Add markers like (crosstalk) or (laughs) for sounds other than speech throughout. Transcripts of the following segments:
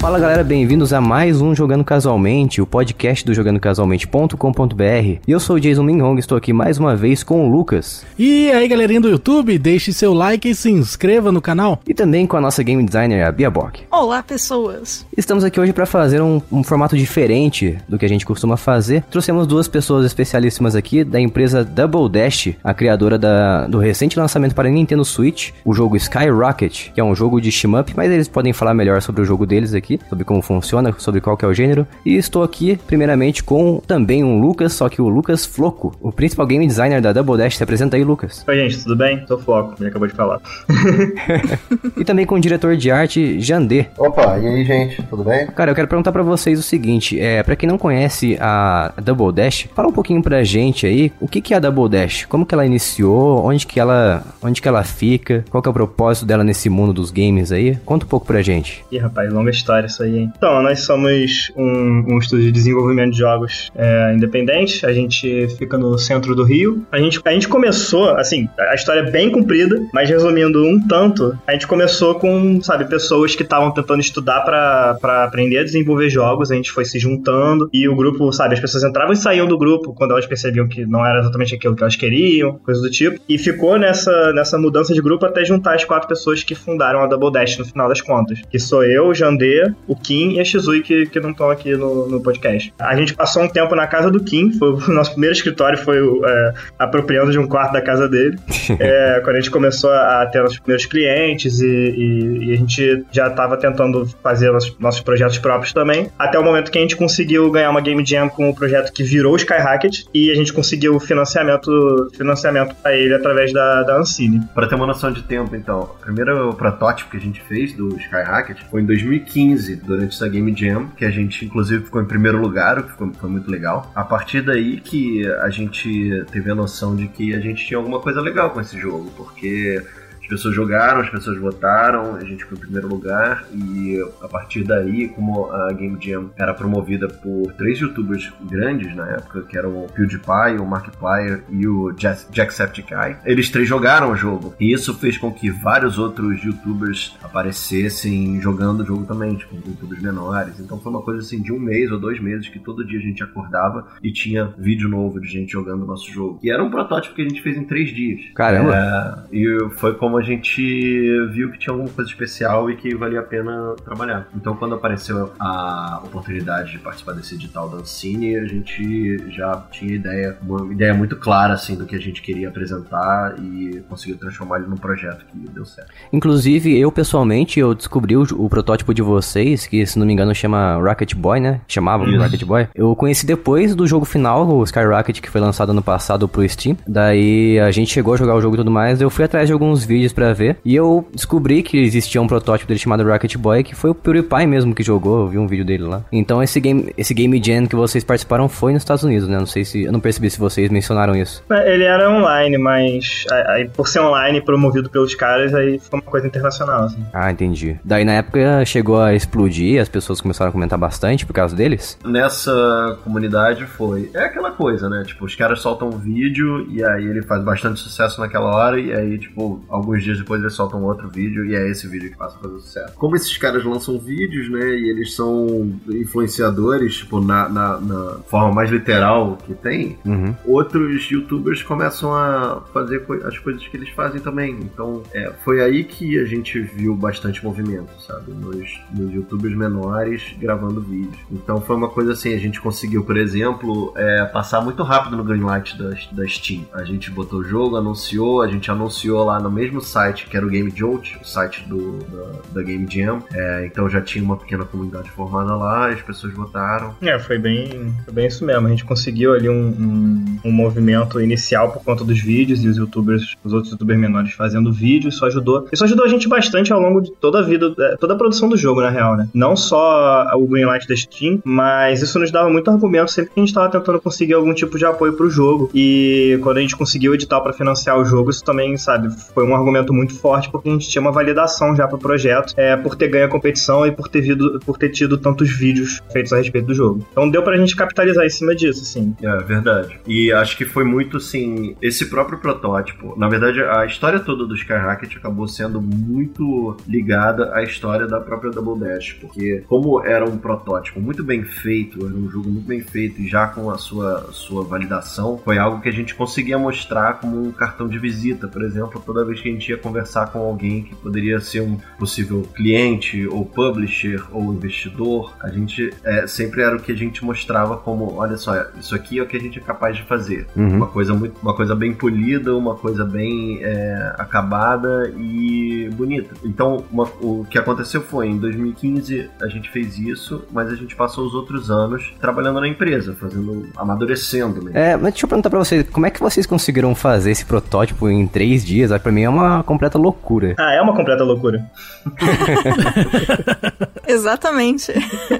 Fala galera, bem-vindos a mais um Jogando Casualmente, o podcast do jogandocasualmente.com.br. E eu sou o Jason Minhong, estou aqui mais uma vez com o Lucas. E aí galerinha do YouTube, deixe seu like e se inscreva no canal. E também com a nossa game designer, a Bia Bock. Olá pessoas! Estamos aqui hoje para fazer um, um, formato diferente do que a gente costuma fazer. Trouxemos duas pessoas especialíssimas aqui da empresa Double Dash, a criadora da, do recente lançamento para Nintendo Switch, o jogo Skyrocket, que é um jogo de shmup, mas eles podem falar melhor sobre o jogo deles aqui aqui, sobre como funciona, sobre qual que é o gênero. E estou aqui, primeiramente, com também um Lucas, só que o Lucas Floco, o principal game designer da Double Dash. Se apresenta aí, Lucas. Oi, gente, tudo bem? Sou Floco, ele acabou de falar. (laughs) (laughs) e também com o diretor de arte, Jandê. Opa, e aí, gente, tudo bem? Cara, eu quero perguntar para vocês o seguinte, é, para quem não conhece a Double Dash, fala um pouquinho pra gente aí, o que que é a Double Dash? Como que ela iniciou? Onde que ela, onde que ela fica? Qual que é o propósito dela nesse mundo dos games aí? Conta um pouco pra gente. Ih, rapaz, longa história isso aí, hein? Então, nós somos um, um estúdio de desenvolvimento de jogos é, independente. A gente fica no centro do Rio. A gente, a gente começou, assim, a história é bem comprida, mas resumindo um tanto, a gente começou com, sabe, pessoas que estavam tentando estudar para aprender a desenvolver jogos. A gente foi se juntando e o grupo, sabe, as pessoas entravam e saíam do grupo quando elas percebiam que não era exatamente aquilo que elas queriam, coisa do tipo. E ficou nessa, nessa mudança de grupo até juntar as quatro pessoas que fundaram a Double Dash no final das contas. Que sou eu, o Jandê, o Kim e a Shizui, que, que não estão aqui no, no podcast. A gente passou um tempo na casa do Kim, foi o (laughs) nosso primeiro escritório foi é, apropriando de um quarto da casa dele. (laughs) é, quando a gente começou a ter nossos primeiros clientes e, e, e a gente já estava tentando fazer nossos, nossos, projetos próprios também, até o momento que a gente conseguiu ganhar uma Game Jam com o projeto que virou o Skyrocket e a gente conseguiu financiamento, financiamento para ele através da, da Ancine. Para ter uma noção de tempo, então, o primeiro protótipo que a gente fez do Skyrocket foi em 2015 15 durante essa Game Jam, que a gente inclusive ficou em primeiro lugar, o que foi, foi muito legal. A partir daí que a gente teve a noção de que a gente tinha alguma coisa legal com esse jogo, porque pessoas jogaram, as pessoas votaram, a gente foi em primeiro lugar e a partir daí, como a Game Jam era promovida por três youtubers grandes na época, que eram o PewDiePie, o Markiplier e o Jacksepticeye, eles três jogaram o jogo. E isso fez com que vários outros youtubers aparecessem jogando o jogo também, tipo, youtubers menores. Então foi uma coisa assim de um mês ou dois meses que todo dia a gente acordava e tinha vídeo novo de gente jogando o nosso jogo. E era um protótipo que a gente fez em três dias. Caramba! É, e foi como a gente viu que tinha alguma coisa especial e que valia a pena trabalhar. Então, quando apareceu a oportunidade de participar desse edital da Ancine, a gente já tinha ideia, uma ideia muito clara assim do que a gente queria apresentar e conseguiu transformar ele num projeto que deu certo. Inclusive, eu pessoalmente eu descobri o, o protótipo de vocês, que se não me engano chama Rocket Boy, né? Chamava Isso. Rocket Boy. Eu conheci depois do jogo final, o Skyrocket, que foi lançado ano passado pro Steam. Daí a gente chegou a jogar o jogo e tudo mais. Eu fui atrás de alguns vídeos vídeos para ver. E eu descobri que existia um protótipo dele chamado Rocket Boy, que foi o PewDiePie mesmo que jogou, eu vi um vídeo dele lá. Então esse game, esse game jam que vocês participaram foi nos Estados Unidos, né? Não sei se eu não percebi se vocês mencionaram isso. É, ele era online, mas aí, por ser online promovido pelos caras, aí foi uma coisa internacional, assim. Ah, entendi. Daí na época chegou a explodir, as pessoas começaram a comentar bastante por causa deles? Nessa comunidade foi. É aquela coisa, né? Tipo, os caras soltam um vídeo e aí ele faz bastante sucesso naquela hora e aí, tipo, alguns dias depois eles soltam outro vídeo e é esse vídeo que passa a fazer sucesso. Como esses caras lançam vídeos, né, e eles são influenciadores, tipo, na, na, na forma mais literal que tem, uhum. outros youtubers começam a fazer co as coisas que eles fazem também. Então, é, foi aí que a gente viu bastante movimento, sabe, nos, nos youtubers menores gravando vídeos. Então, foi uma coisa assim, a gente conseguiu, por exemplo, é, passar muito rápido no greenlight da, da Steam. A gente botou o jogo, anunciou, a gente anunciou lá no mesmo site, que era o Game Jolt, o site do, da, da Game Jam. É, então já tinha uma pequena comunidade formada lá, as pessoas votaram. É, foi bem, foi bem isso mesmo. A gente conseguiu ali um, um, um, movimento inicial por conta dos vídeos e os youtubers, os outros youtubers menores fazendo vídeo, isso ajudou. Isso ajudou a gente bastante ao longo de toda a vida, é, toda a produção do jogo, na real, né? Não só o Greenlight da Steam, mas isso nos dava muito argumento sempre que a gente estava tentando conseguir algum tipo de apoio pro jogo. E quando a gente conseguiu edital para financiar o jogo, isso também, sabe, foi um argumento argumento muito forte porque a gente tinha uma validação já pro projeto, é, por ter ganho a competição e por ter, vido, por ter tido tantos vídeos feitos a respeito do jogo. Então deu pra gente capitalizar em cima disso, assim. É, verdade. E acho que foi muito, assim, esse próprio protótipo. Na verdade, a história toda do Skyrocket acabou sendo muito ligada à história da própria Double Dash, porque como era um protótipo muito bem feito, era um jogo muito bem feito e já com a sua, sua validação, foi algo que a gente conseguia mostrar como um cartão de visita, por exemplo, toda vez que a gente ia conversar com alguém que poderia ser um possível cliente ou publisher ou investidor, a gente é, sempre era o que a gente mostrava como, olha só, isso aqui é o que a gente é capaz de fazer. Uhum. Uma coisa muito, uma coisa bem polida, uma coisa bem é, acabada e bonita. Então, uma, o que aconteceu foi em 2015 a gente fez isso, mas a gente passou os outros anos trabalhando na empresa, fazendo, amadurecendo. Né? É, mas deixa eu perguntar pra vocês, como é que vocês conseguiram fazer esse protótipo em três dias? Pra mim é uma completa loucura. Ah, é uma completa loucura. (laughs) Exatamente.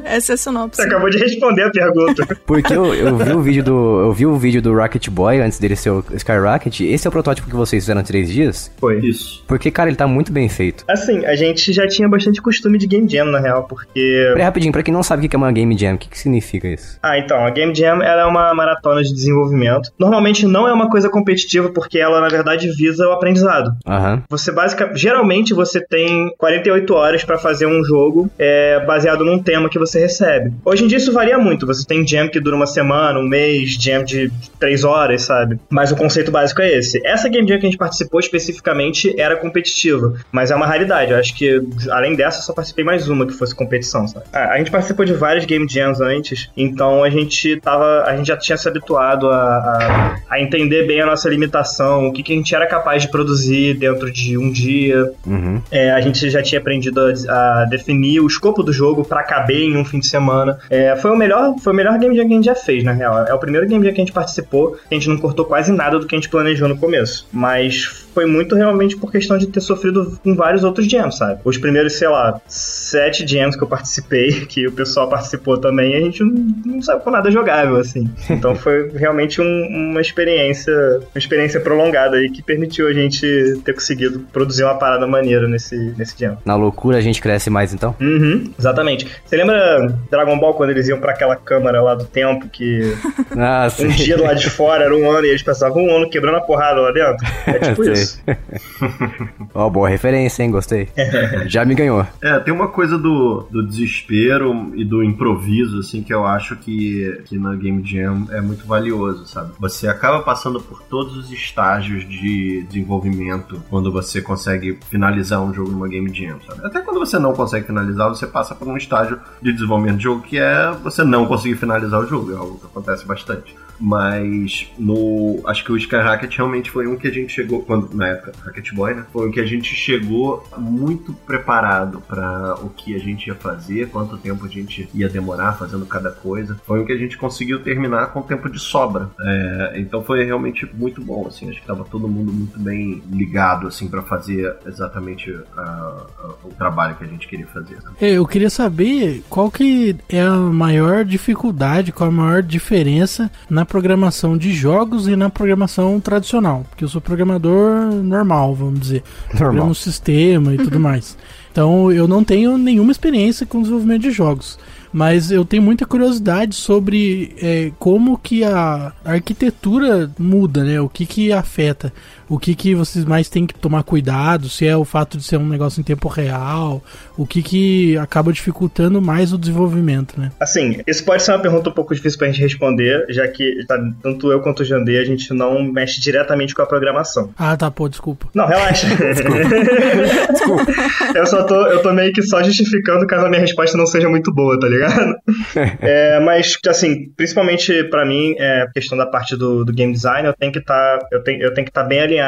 Essa é a sinopse. Você acabou de responder a pergunta. (laughs) Porque eu, eu vi o vídeo do. Eu vi o vídeo do Rocket Boy antes dele ser o Skyrocket. Esse é o protótipo que vocês fizeram em três dias? Foi. Isso. Porque, cara, ele tá muito bem feito. Assim, a gente já tinha bastante costume de Game Jam, na real, porque... Peraí, rapidinho, pra quem não sabe o que é uma Game Jam, o que, que significa isso? Ah, então, a Game Jam ela é uma maratona de desenvolvimento. Normalmente não é uma coisa competitiva, porque ela, na verdade, visa o aprendizado. Aham. Você basicamente, geralmente você tem 48 horas pra fazer um jogo é, baseado num tema que você recebe. Hoje em dia isso varia muito. Você tem jam que dura uma semana, um mês, jam de 3 horas, sabe? Mas o conceito básico é esse. Essa Game Jam que a gente participou especificamente era competitiva, mas é uma raridade. Eu acho que além dessa só participei mais uma que fosse competição, sabe? Ah, a gente participou de várias Game Jams antes, então a gente tava, a gente já tinha se habituado a, a, a entender bem a nossa limitação, o que, que a gente era capaz de produzir dentro de um dia, Uhum. é, a gente já tinha aprendido a, a definir o escopo do jogo pra caber em um fim de semana. É, foi o melhor, foi o melhor game jam que a gente já fez, na real. É o primeiro game jam que a gente participou, a gente não cortou quase nada do que a gente planejou no começo. Mas foi muito realmente por questão de ter sofrido com vários outros jams, sabe? Os primeiros, sei lá, sete jams que eu participei, (laughs) que o pessoal participou também, a gente não, não saiu com nada jogável, assim. Então foi realmente um- uma experiência, uma experiência prolongada aí que permitiu a gente ter conseguido produzir uma parada maneira nesse, nesse jam. Na loucura a gente cresce mais então? Uhum, exatamente. Você lembra Dragon Ball quando eles iam pra aquela câmara lá do tempo que (laughs) Ah, um dia lado de fora era um ano e eles passavam um ano quebrando a porrada lá dentro? É (laughs) tipo isso. (laughs) Ó, boa referência, hein? Gostei. Já me ganhou. É, tem uma coisa do, do desespero e do improviso, assim, que eu acho que, que na Game Jam é muito valioso, sabe? Você acaba passando por todos os estágios de desenvolvimento quando você consegue finalizar um jogo numa Game Jam, sabe? Até quando você não consegue finalizar, você passa por um estágio de desenvolvimento de jogo que é você não conseguir finalizar o jogo, é algo que acontece bastante. Mas no. Acho que o Skyrocket realmente foi um que a gente chegou. Quando, na época, Rocket Boy, né? Foi um que a gente chegou muito preparado para o que a gente ia fazer, quanto tempo a gente ia demorar fazendo cada coisa. Foi um que a gente conseguiu terminar com tempo de sobra. É, então foi realmente muito bom, assim. Acho que tava todo mundo muito bem ligado, assim, para fazer exatamente ah, ah, o trabalho que a gente queria fazer. né? É, Eu queria saber qual que é a maior dificuldade, qual a maior diferença na programação de jogos e na programação tradicional. Porque eu sou programador normal, vamos dizer. (laughs) Normal. Programo sistema e tudo mais. Então eu não tenho nenhuma experiência com desenvolvimento de jogos. Mas eu tenho muita curiosidade sobre é, como que a arquitetura muda, né? O que que afeta. O que que vocês mais têm que tomar cuidado, se é o fato de ser um negócio em tempo real, o que que acaba dificultando mais o desenvolvimento, né? Assim, isso pode ser uma pergunta um pouco difícil pra gente responder, já que tá, tanto eu quanto o Jandê, a gente não mexe diretamente com a programação. Ah, tá, pô, desculpa. Não, relaxa. Desculpa. (laughs) Eu só tô, eu tô meio que só justificando caso a minha resposta não seja muito boa, tá ligado? (laughs) É, mas, assim, principalmente pra mim, é, a questão da parte do, do game design, eu tenho que estar, eu tenho, eu tenho que estar bem alinhado.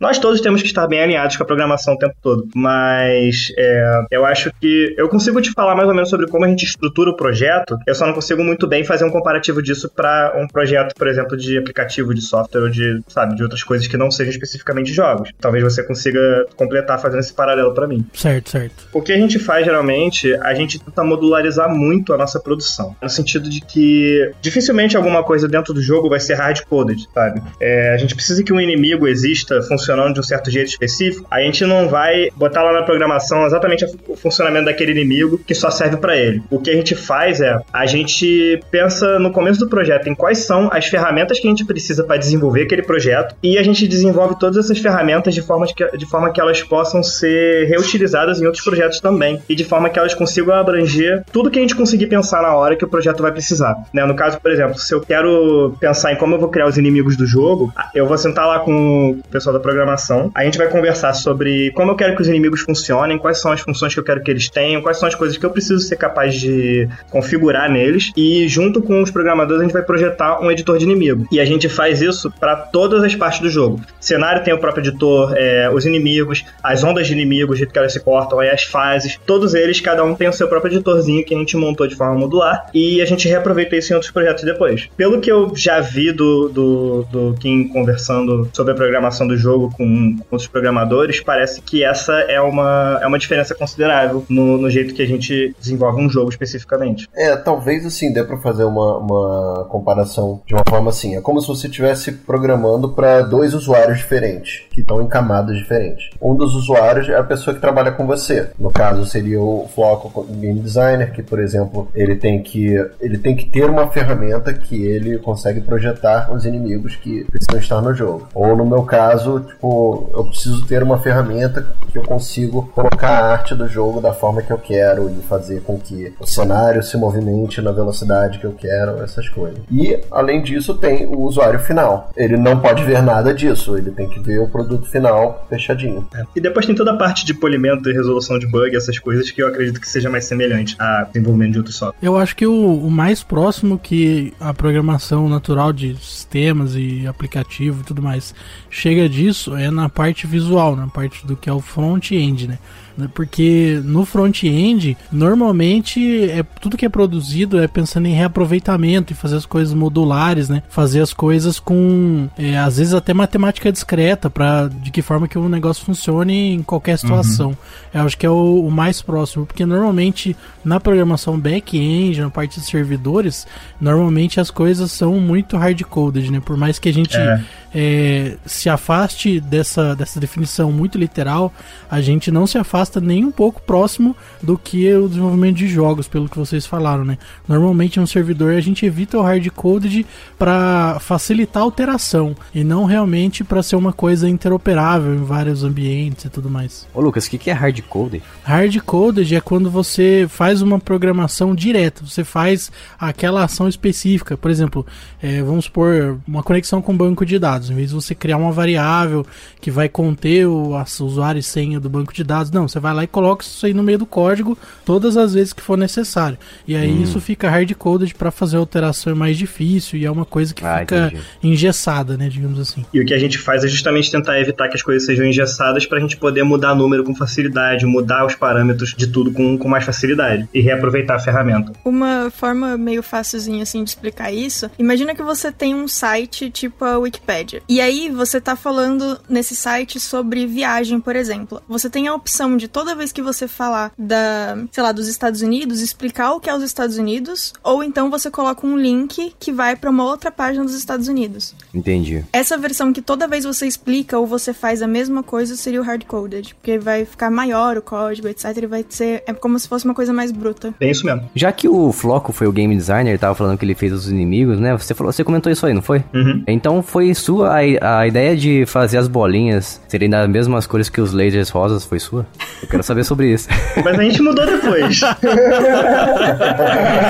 Nós todos temos que estar bem alinhados com a programação o tempo todo. Mas é, eu acho que eu consigo te falar mais ou menos sobre como a gente estrutura o projeto. Eu só não consigo muito bem fazer um comparativo disso pra um projeto, por exemplo, de aplicativo, de software ou de, sabe, de outras coisas que não sejam especificamente jogos. Talvez você consiga completar fazendo esse paralelo pra mim. Certo, certo. O que a gente faz geralmente, a gente tenta modularizar muito a nossa produção. No sentido de que dificilmente alguma coisa dentro do jogo vai ser hard-coded, sabe? É, a gente precisa que um inimigo exista funcionando de um certo jeito específico. A gente não vai botar lá na programação exatamente o funcionamento daquele inimigo que só serve para ele. O que a gente faz é a gente pensa no começo do projeto em quais são as ferramentas que a gente precisa para desenvolver aquele projeto e a gente desenvolve todas essas ferramentas de forma, que, de forma que elas possam ser reutilizadas em outros projetos também e de forma que elas consigam abranger tudo que a gente conseguir pensar na hora que o projeto vai precisar. Né? No caso, por exemplo, se eu quero pensar em como eu vou criar os inimigos do jogo, eu vou sentar lá com pessoal da programação, a gente vai conversar sobre como eu quero que os inimigos funcionem, quais são as funções que eu quero que eles tenham, quais são as coisas que eu preciso ser capaz de configurar neles e junto com os programadores a gente vai projetar um editor de inimigo. E a gente faz isso para todas as partes do jogo. O cenário tem o próprio editor, é, os inimigos, as ondas de inimigos, o jeito que elas se cortam, as fases, todos eles, cada um tem o seu próprio editorzinho que a gente montou de forma modular e a gente reaproveita isso em outros projetos depois. Pelo que eu já vi do, do, do Kim conversando sobre a programação do jogo com, com outros programadores, parece que essa é uma, é uma diferença considerável no, no jeito que a gente desenvolve um jogo especificamente. É, talvez assim, dê pra fazer uma, uma comparação de uma forma assim. É como se você estivesse programando para dois usuários diferentes, que estão em camadas diferentes. Um dos usuários é a pessoa que trabalha com você. No caso, seria o Floco Game Designer, que, por exemplo, ele tem que, ele tem que ter uma ferramenta que ele consegue projetar os inimigos que precisam estar no jogo. Ou no meu caso, tipo, eu preciso ter uma ferramenta que eu consigo colocar a arte do jogo da forma que eu quero e fazer com que o cenário se movimente na velocidade que eu quero, essas coisas. E, além disso, tem o usuário final. Ele não pode ver nada disso, ele tem que ver o produto final fechadinho. É. E depois tem toda a parte de polimento e resolução de bug, essas coisas que eu acredito que seja mais semelhante a desenvolvimento de outro software. Eu acho que o, o mais próximo que a programação natural de sistemas e aplicativo e tudo mais chega disso é na parte visual, na parte do que é o front-end, né? Né? Porque no front-end, normalmente é tudo que é produzido é pensando em reaproveitamento e fazer as coisas modulares, né? Fazer as coisas com é, às vezes até matemática discreta para de que forma que o negócio funcione em qualquer situação. Uhum. Eu acho que é o, o, mais próximo, porque normalmente na programação back-end, na parte de servidores, normalmente as coisas são muito hard-coded, né? Por mais que a gente é. É, se afaste dessa, dessa definição muito literal, a gente não se afasta nem um pouco próximo do que o desenvolvimento de jogos, pelo que vocês falaram, né? Normalmente no servidor a gente evita o hard-coded para facilitar a alteração e não realmente para ser uma coisa interoperável em vários ambientes e tudo mais. Ô Lucas, o que, que é hard-coded? Hard-coded é quando você faz uma programação direta, você faz aquela ação específica. Por exemplo, é, vamos supor uma conexão com banco de dados. Em vez de você criar uma variável que vai conter o usuário e senha do banco de dados, não, você vai lá e coloca isso aí no meio do código todas as vezes que for necessário. E aí hum. isso fica hard-coded para fazer a alteração é mais difícil e é uma coisa que ah, fica entendi. engessada, né, digamos assim. E o que a gente faz é justamente tentar evitar que as coisas sejam engessadas para a gente poder mudar número com facilidade, mudar os parâmetros de tudo com, com mais facilidade e reaproveitar a ferramenta. Uma forma meio fácilzinha assim de explicar isso, imagina que você tem um site tipo a Wikipedia. E aí você tá falando nesse site sobre viagem, por exemplo. Você tem a opção de toda vez que você falar da, sei lá, dos Estados Unidos, explicar o que é os Estados Unidos, ou então você coloca um link que vai para uma outra página dos Estados Unidos. Entendi. Essa versão que toda vez você explica ou você faz a mesma coisa seria o hard-coded, porque vai ficar maior o código, etc, e vai ser é como se fosse uma coisa mais bruta. É isso mesmo. Já que o Floco foi o game designer, tava falando que ele fez os inimigos, né? Você falou, você comentou isso aí, não foi? Uhum. Então foi sua a, a ideia de fazer as bolinhas serem das mesmas cores que os lasers rosas, foi sua? Eu quero saber sobre isso. Mas a gente mudou depois. (laughs)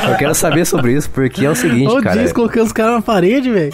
Eu quero saber sobre isso, porque é o seguinte, o cara. Diz colocando os caras na parede, velho.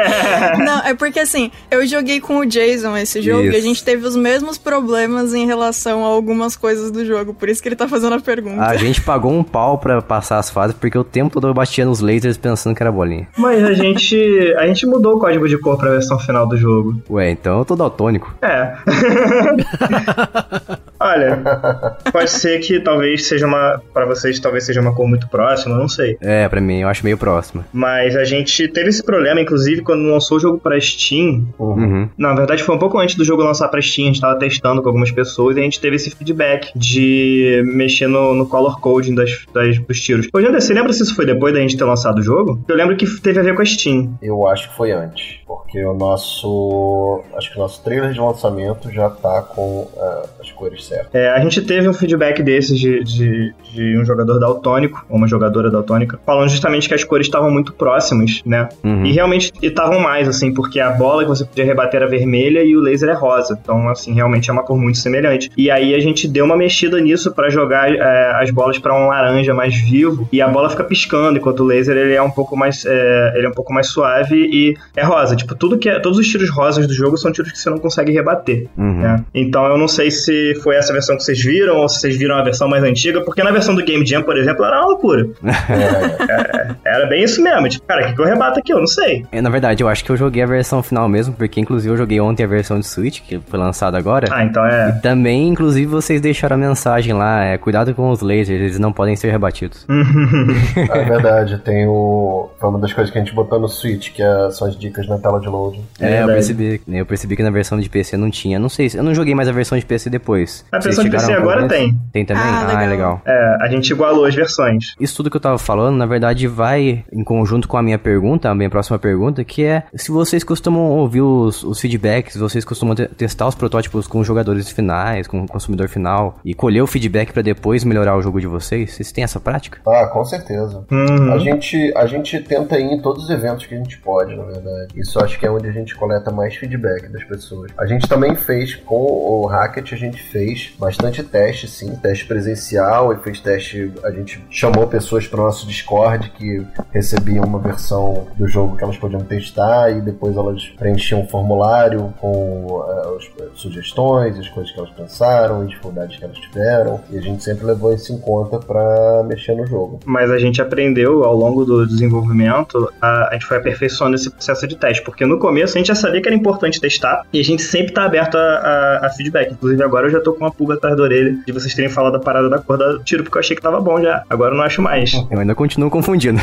(laughs) Não, é porque assim, eu joguei com o Jason esse jogo isso. e a gente teve os mesmos problemas em relação a algumas coisas do jogo, por isso que ele tá fazendo a pergunta. A gente pagou um pau pra passar as fases, porque o tempo todo eu batia nos lasers pensando que era bolinha. Mas a gente. A gente mudou o código de cor pra versão final do jogo. Ué, então eu tô daltônico. É. (laughs) Olha, (laughs) pode ser que talvez seja uma. Pra vocês, talvez seja uma cor muito próxima, não sei. É, pra mim, eu acho meio próximo. Mas a gente teve esse problema, inclusive, quando lançou o jogo pra Steam. Uhum. Na verdade, foi um pouco antes do jogo lançar pra Steam. A gente tava testando com algumas pessoas e a gente teve esse feedback de mexer no, no color coding das, das, dos tiros. Hoje, André, você lembra se isso foi depois da gente ter lançado o jogo? Eu lembro que teve a ver com a Steam. Eu acho que foi antes, porque o nosso. Acho que o nosso trailer de lançamento já tá com uh, as cores certas. É, a gente teve um feedback desses de, de, de um jogador daltônico, ou uma jogadora daltônica, falando justamente que as cores estavam muito próximas, né? Uhum. E realmente estavam mais, assim, porque a bola que você podia rebater era vermelha e o laser é rosa. Então, assim, realmente é uma cor muito semelhante. E aí a gente deu uma mexida nisso para jogar é, as bolas para um laranja mais vivo e a bola fica piscando, enquanto o laser ele é um pouco mais é, ele é um pouco mais suave e é rosa. Tipo, tudo que é, todos os tiros rosas do jogo são tiros que você não consegue rebater. Uhum. né? Então eu não sei se foi essa versão que vocês viram ou se vocês viram a versão mais antiga, porque na versão do Game Jam, por exemplo, era uma loucura. (laughs) É, era bem isso mesmo. Tipo, cara, o que, que eu rebato aqui? Eu não sei. É, na verdade, eu acho que eu joguei a versão final mesmo, porque inclusive eu joguei ontem a versão de Switch, que foi lançada agora. Ah, então é. E também, inclusive, vocês deixaram a mensagem lá, é, cuidado com os lasers, eles não podem ser rebatidos. é verdade, tem o. Foi uma das coisas que a gente botou no Switch, que é- são as dicas na tela de loading. É, eu verdade. percebi, eu percebi que na versão de PC não tinha. Não sei, se- eu não joguei mais a versão de PC depois. A versão de PC agora tem. Tem também? Ah, Ah, é legal. legal. É, a gente igualou as versões. Isso tudo que eu tava falando, na verdade, vai em conjunto com a minha pergunta, a minha próxima pergunta, que é se vocês costumam ouvir os, os feedbacks, vocês costumam te- testar os protótipos com os jogadores finais, com o consumidor final, e colher o feedback pra depois melhorar o jogo de vocês? Vocês têm essa prática? Ah, com certeza. Uhum. A, gente, a gente tenta ir em todos os eventos que a gente pode, na verdade. Isso acho que é onde a gente coleta mais feedback das pessoas. A gente também fez com o Hackett, a gente fez bastante teste, sim, teste presencial e fez teste. A gente chamou pessoas para o nosso Discord que recebiam uma versão do jogo que elas podiam testar e depois elas preenchiam um formulário com eh, as sugestões, as coisas que elas pensaram, as dificuldades que elas tiveram. E a gente sempre levou isso em conta para mexer no jogo. Mas a gente aprendeu ao longo do desenvolvimento, a, a gente foi aperfeiçoando esse processo de teste. Porque no começo a gente já sabia que era importante testar e a gente sempre tá aberto a, a- a feedback. Inclusive agora eu já tô com uma pulga atrás da orelha de vocês terem falado a parada da cor da tiro, porque eu achei que tava bom já. Agora eu não acho mais. Eu ainda continuo confundindo.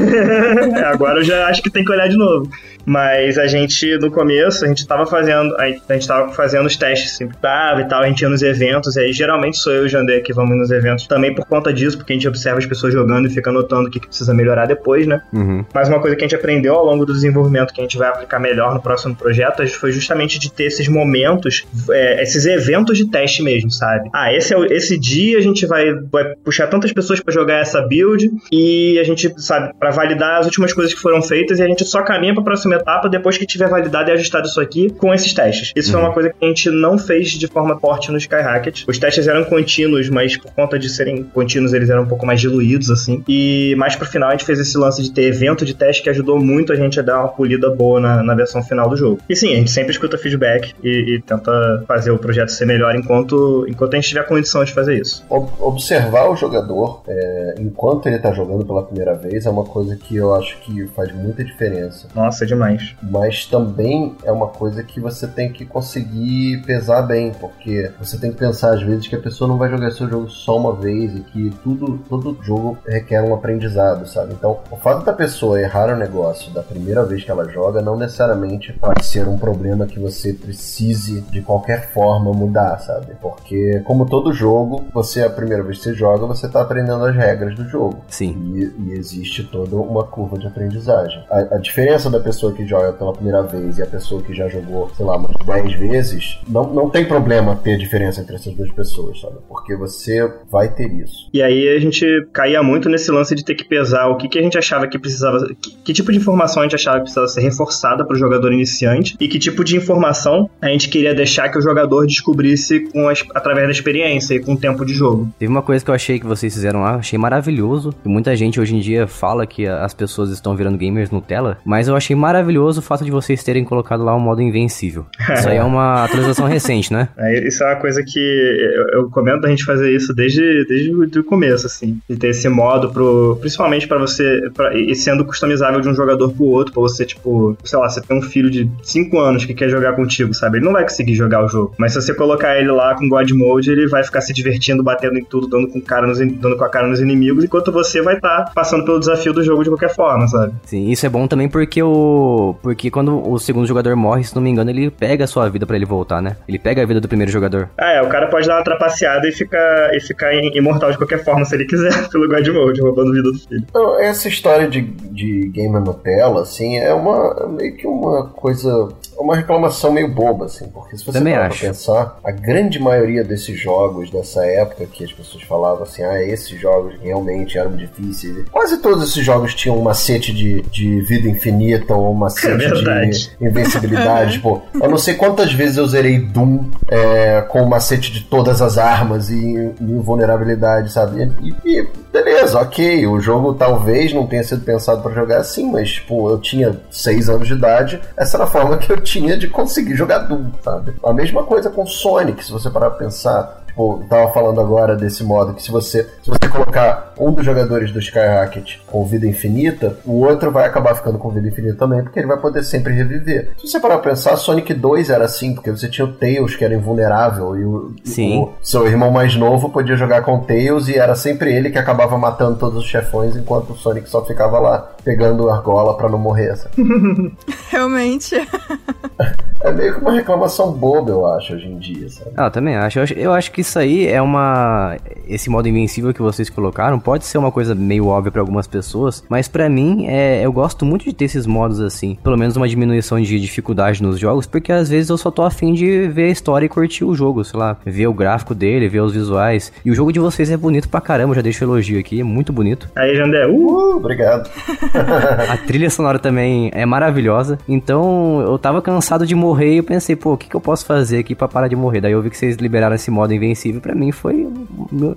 (laughs) Agora eu já acho que tem que olhar de novo. Mas a gente, no começo, a gente tava fazendo. A gente, a gente tava fazendo os testes, sempre tava e tal, a gente ia nos eventos, e aí geralmente sou eu e o Jandê que vamos nos eventos também por conta disso, porque a gente observa as pessoas jogando e fica notando o que, que precisa melhorar depois, né? Uhum. Mas uma coisa que a gente aprendeu ao longo do desenvolvimento que a gente vai aplicar melhor no próximo projeto foi justamente de ter esses momentos, é, esses eventos de teste mesmo, sabe? Ah, esse, é o- esse dia a gente vai, vai puxar tantas pessoas pra jogar essa build e a gente, sabe, pra validar as últimas coisas que foram feitas e a gente só caminha pra próxima etapa depois que tiver validado e ajustado isso aqui com esses testes. Isso foi uma coisa que a gente não fez de forma forte no Skyrocket. Os testes eram contínuos, mas por conta de serem contínuos, eles eram um pouco mais diluídos, assim. E mais pro final a gente fez esse lance de ter evento de teste que ajudou muito a gente a dar uma polida boa na, na versão final do jogo. E sim, a gente sempre escuta feedback e, e tenta fazer o projeto ser melhor enquanto, enquanto a gente tiver condição de fazer isso. Ob- Observar o jogador é, enquanto ele tá jogando pela primeira vez é uma coisa que eu acho que faz muita diferença. Nossa, demais. Mas também é uma coisa que você tem que conseguir pesar bem, porque você tem que pensar às vezes que a pessoa não vai jogar seu jogo só uma vez e que tudo, todo jogo requer um aprendizado, sabe? Então, o fato da pessoa errar o negócio da primeira vez que ela joga não necessariamente pode ser um problema que você precise de qualquer forma mudar, sabe? Porque, como todo jogo, você a primeira vez que você joga, você tá aprendendo as regras do jogo. Sim. E, e existe toda uma curva de aprendizagem. A, a diferença da pessoa que joga pela primeira vez e a pessoa que já jogou, sei lá, umas 10 vezes, não, não tem problema ter diferença entre essas duas pessoas, sabe? Porque você vai ter isso. E aí a gente caía muito nesse lance de ter que pesar o que, que a gente achava que precisava. Que, que tipo de informação a gente achava que precisava ser reforçada para o jogador iniciante e que tipo de informação a gente queria deixar que o jogador descobrisse com as- através da experiência e com o tempo de jogo. Teve uma coisa que eu achei que vocês fizeram lá, achei maravilhoso. E muita gente hoje em dia fala que a- as pessoas estão virando gamers Nutella, mas eu achei maravilhoso o fato de vocês terem colocado lá o modo invencível. Isso aí é uma (laughs) atualização recente, né? Aí, Isso é uma coisa que eu, eu comento a gente fazer isso desde, desde o começo, assim. De ter esse modo pro. Principalmente pra você. Pra, e sendo customizável de um jogador pro outro, pra você, tipo, sei lá, você tem um filho de 5 anos que quer jogar contigo, sabe? Ele não vai conseguir jogar o jogo. Mas se você colocar ele lá lá com God Mode, ele vai ficar se divertindo, batendo em tudo, dando com, cara nos, dando com a cara nos inimigos, enquanto você vai estar tá passando pelo desafio do jogo de qualquer forma, sabe? Sim, isso é bom também porque o. Porque quando o segundo jogador morre, se não me engano, ele pega a sua vida para ele voltar, né? Ele pega a vida do primeiro jogador. Ah, é, o cara pode dar uma trapaceada e ficar, e ficar imortal de qualquer forma, se ele quiser, (laughs) pelo God Mode, roubando vida do filho. Não, essa história de, de gamer Nutella, assim, é uma meio que uma coisa uma reclamação meio boba, assim, porque se você Também parar acho. pra pensar, a grande maioria desses jogos dessa época que as pessoas falavam assim, ah, esses jogos realmente eram difíceis. Quase todos esses jogos tinham um macete de, de vida infinita ou um macete É de invencibilidade. (laughs) tipo, eu não sei quantas vezes eu zerei Doom é, com o macete de todas as armas e, e invulnerabilidade, sabe? E, e beleza, ok, o jogo talvez não tenha sido pensado pra jogar assim, mas, tipo, eu tinha 6 anos de idade, essa era a forma que eu tinha de conseguir jogar Doom, sabe? A mesma coisa com Sonic, se você parar pra pensar. Tipo, tava falando agora desse modo que se você, se você colocar um dos jogadores do Skyrocket com vida infinita, o outro vai acabar ficando com vida infinita também, porque ele vai poder sempre reviver. Se você parar pra pensar, Sonic 2 era assim, porque você tinha o Tails que era invulnerável e o, Sim. o seu irmão mais novo podia jogar com o Tails e era sempre ele que acabava matando todos os chefões, enquanto o Sonic só ficava lá pegando argola pra não morrer. sabe? (laughs) Realmente. (laughs) É meio que uma reclamação boba, eu acho, hoje em dia, sabe? Ah, eu também acho. Eu, acho. eu acho que isso aí é uma. Esse modo invencível que vocês colocaram pode ser uma coisa meio óbvia pra algumas pessoas, mas pra mim é, eu gosto muito de ter esses modos assim. Pelo menos uma diminuição de dificuldade nos jogos, porque às vezes eu só tô afim de ver a história e curtir o jogo, sei lá, ver o gráfico dele, ver os visuais. E o jogo de vocês é bonito pra caramba, já deixo elogio aqui, é muito bonito. Aí, Jandé, uh, Uh, obrigado. (laughs) A trilha sonora também é maravilhosa. Então eu tava cansado de morrer e eu pensei, pô, o que, que eu posso fazer aqui pra parar de morrer? Daí eu vi que vocês liberaram esse modo invencível. Pra mim foi,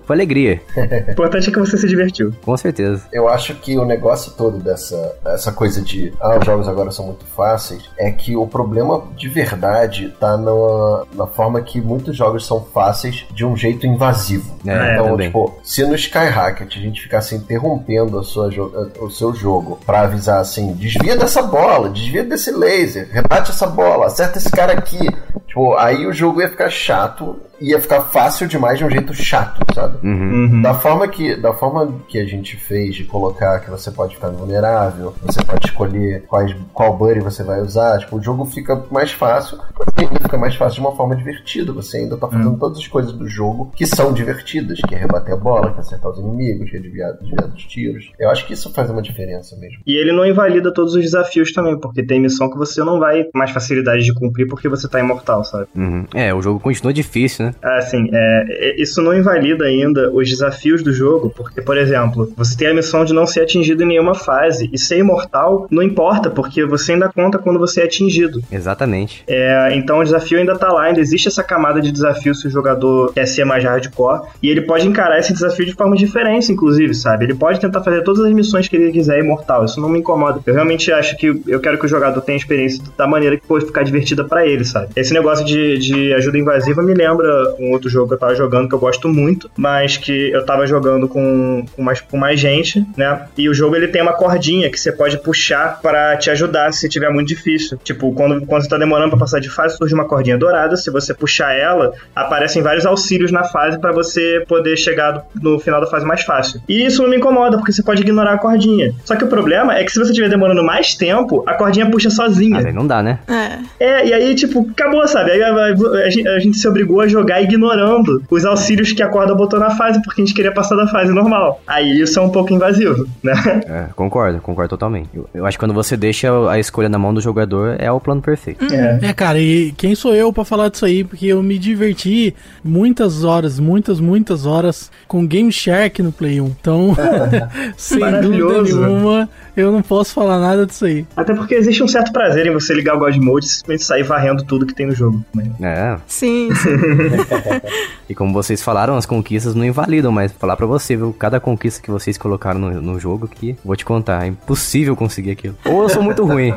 foi alegria, (laughs) o importante é que você se divertiu. com certeza. Eu acho que o negócio todo dessa, dessa coisa de ah, os jogos agora são muito fáceis é que o problema de verdade tá na, na forma que muitos jogos são fáceis de um jeito invasivo. É, então, também. tipo, se no Skyrocket a gente ficasse interrompendo a sua o seu jogo pra avisar assim, desvia dessa bola, desvia desse laser, rebate essa bola, acerta esse cara aqui. Tipo, aí o jogo ia ficar chato, ia ficar fácil demais de um jeito chato, sabe? Uhum. Uhum. Da forma que, da forma que a gente fez de colocar que você pode ficar vulnerável, você pode escolher quais, qual buddy você vai usar, tipo, o jogo fica mais fácil, ainda fica mais fácil de uma forma divertida, você ainda tá fazendo todas as coisas do jogo que são divertidas, que é rebater a bola, que é acertar os inimigos, que é desviar, desviar dos tiros. Eu acho que isso faz uma diferença mesmo. E ele não invalida todos os desafios também, porque tem missão que você não vai ter mais facilidade de cumprir porque você tá imortal, sabe? Uhum. É, o jogo continua difícil, né? Assim, é, é- isso não invalida ainda os desafios do jogo, porque, por exemplo, você tem a missão de não ser atingido em nenhuma fase, e ser imortal não importa, porque você ainda conta quando você é atingido. Exatamente. É, então o desafio ainda tá lá, ainda existe essa camada de desafio se o jogador quer ser mais hardcore, e ele pode encarar esse desafio de forma diferente, inclusive, sabe? Ele pode tentar fazer todas as missões que ele quiser imortal, isso não me incomoda. Eu realmente acho que eu quero que o jogador tenha experiência da maneira que pode ficar divertida pra ele, sabe? Esse negócio de, de ajuda invasiva me lembra um outro jogo que eu tava jogando que eu gosto muito, mas que eu tava jogando com, com, mais, com mais gente, né? E o jogo ele tem uma cordinha que você pode puxar pra te ajudar se tiver muito difícil. Tipo, quando, quando você tá demorando pra passar de fase, surge uma cordinha dourada. Se você puxar ela, aparecem vários auxílios na fase pra você poder chegar no final da fase mais fácil. E isso não me incomoda, porque você pode ignorar a cordinha. Só que o problema é que se você estiver demorando mais tempo, a cordinha puxa sozinha. Ah, não dá, né? É. É, e aí, tipo, acabou, sabe? Aí a, a- a gente se obrigou a jogar ignorando os auxílios que a corda botou na fase, porque a gente queria passar da fase normal. Aí isso é um pouco invasivo, né? É, concordo, concordo totalmente. Eu, eu acho que quando você deixa a escolha na mão do jogador, é o plano perfeito. É. É, cara, e quem sou eu pra falar disso aí? Porque eu me diverti muitas horas, muitas, muitas horas com Game Shark no Play 1. Então, (laughs) (laughs) sem dúvida nenhuma, eu não posso falar nada disso aí. Até porque existe um certo prazer em você ligar o God Mode e simplesmente sair varrendo tudo que tem no jogo. né? É, Sim, sim. (laughs) (laughs) e como vocês falaram, as conquistas não invalidam, mas falar pra você, viu? Cada conquista que vocês colocaram no, no jogo que vou te contar, é impossível conseguir aquilo. Ou eu sou muito ruim.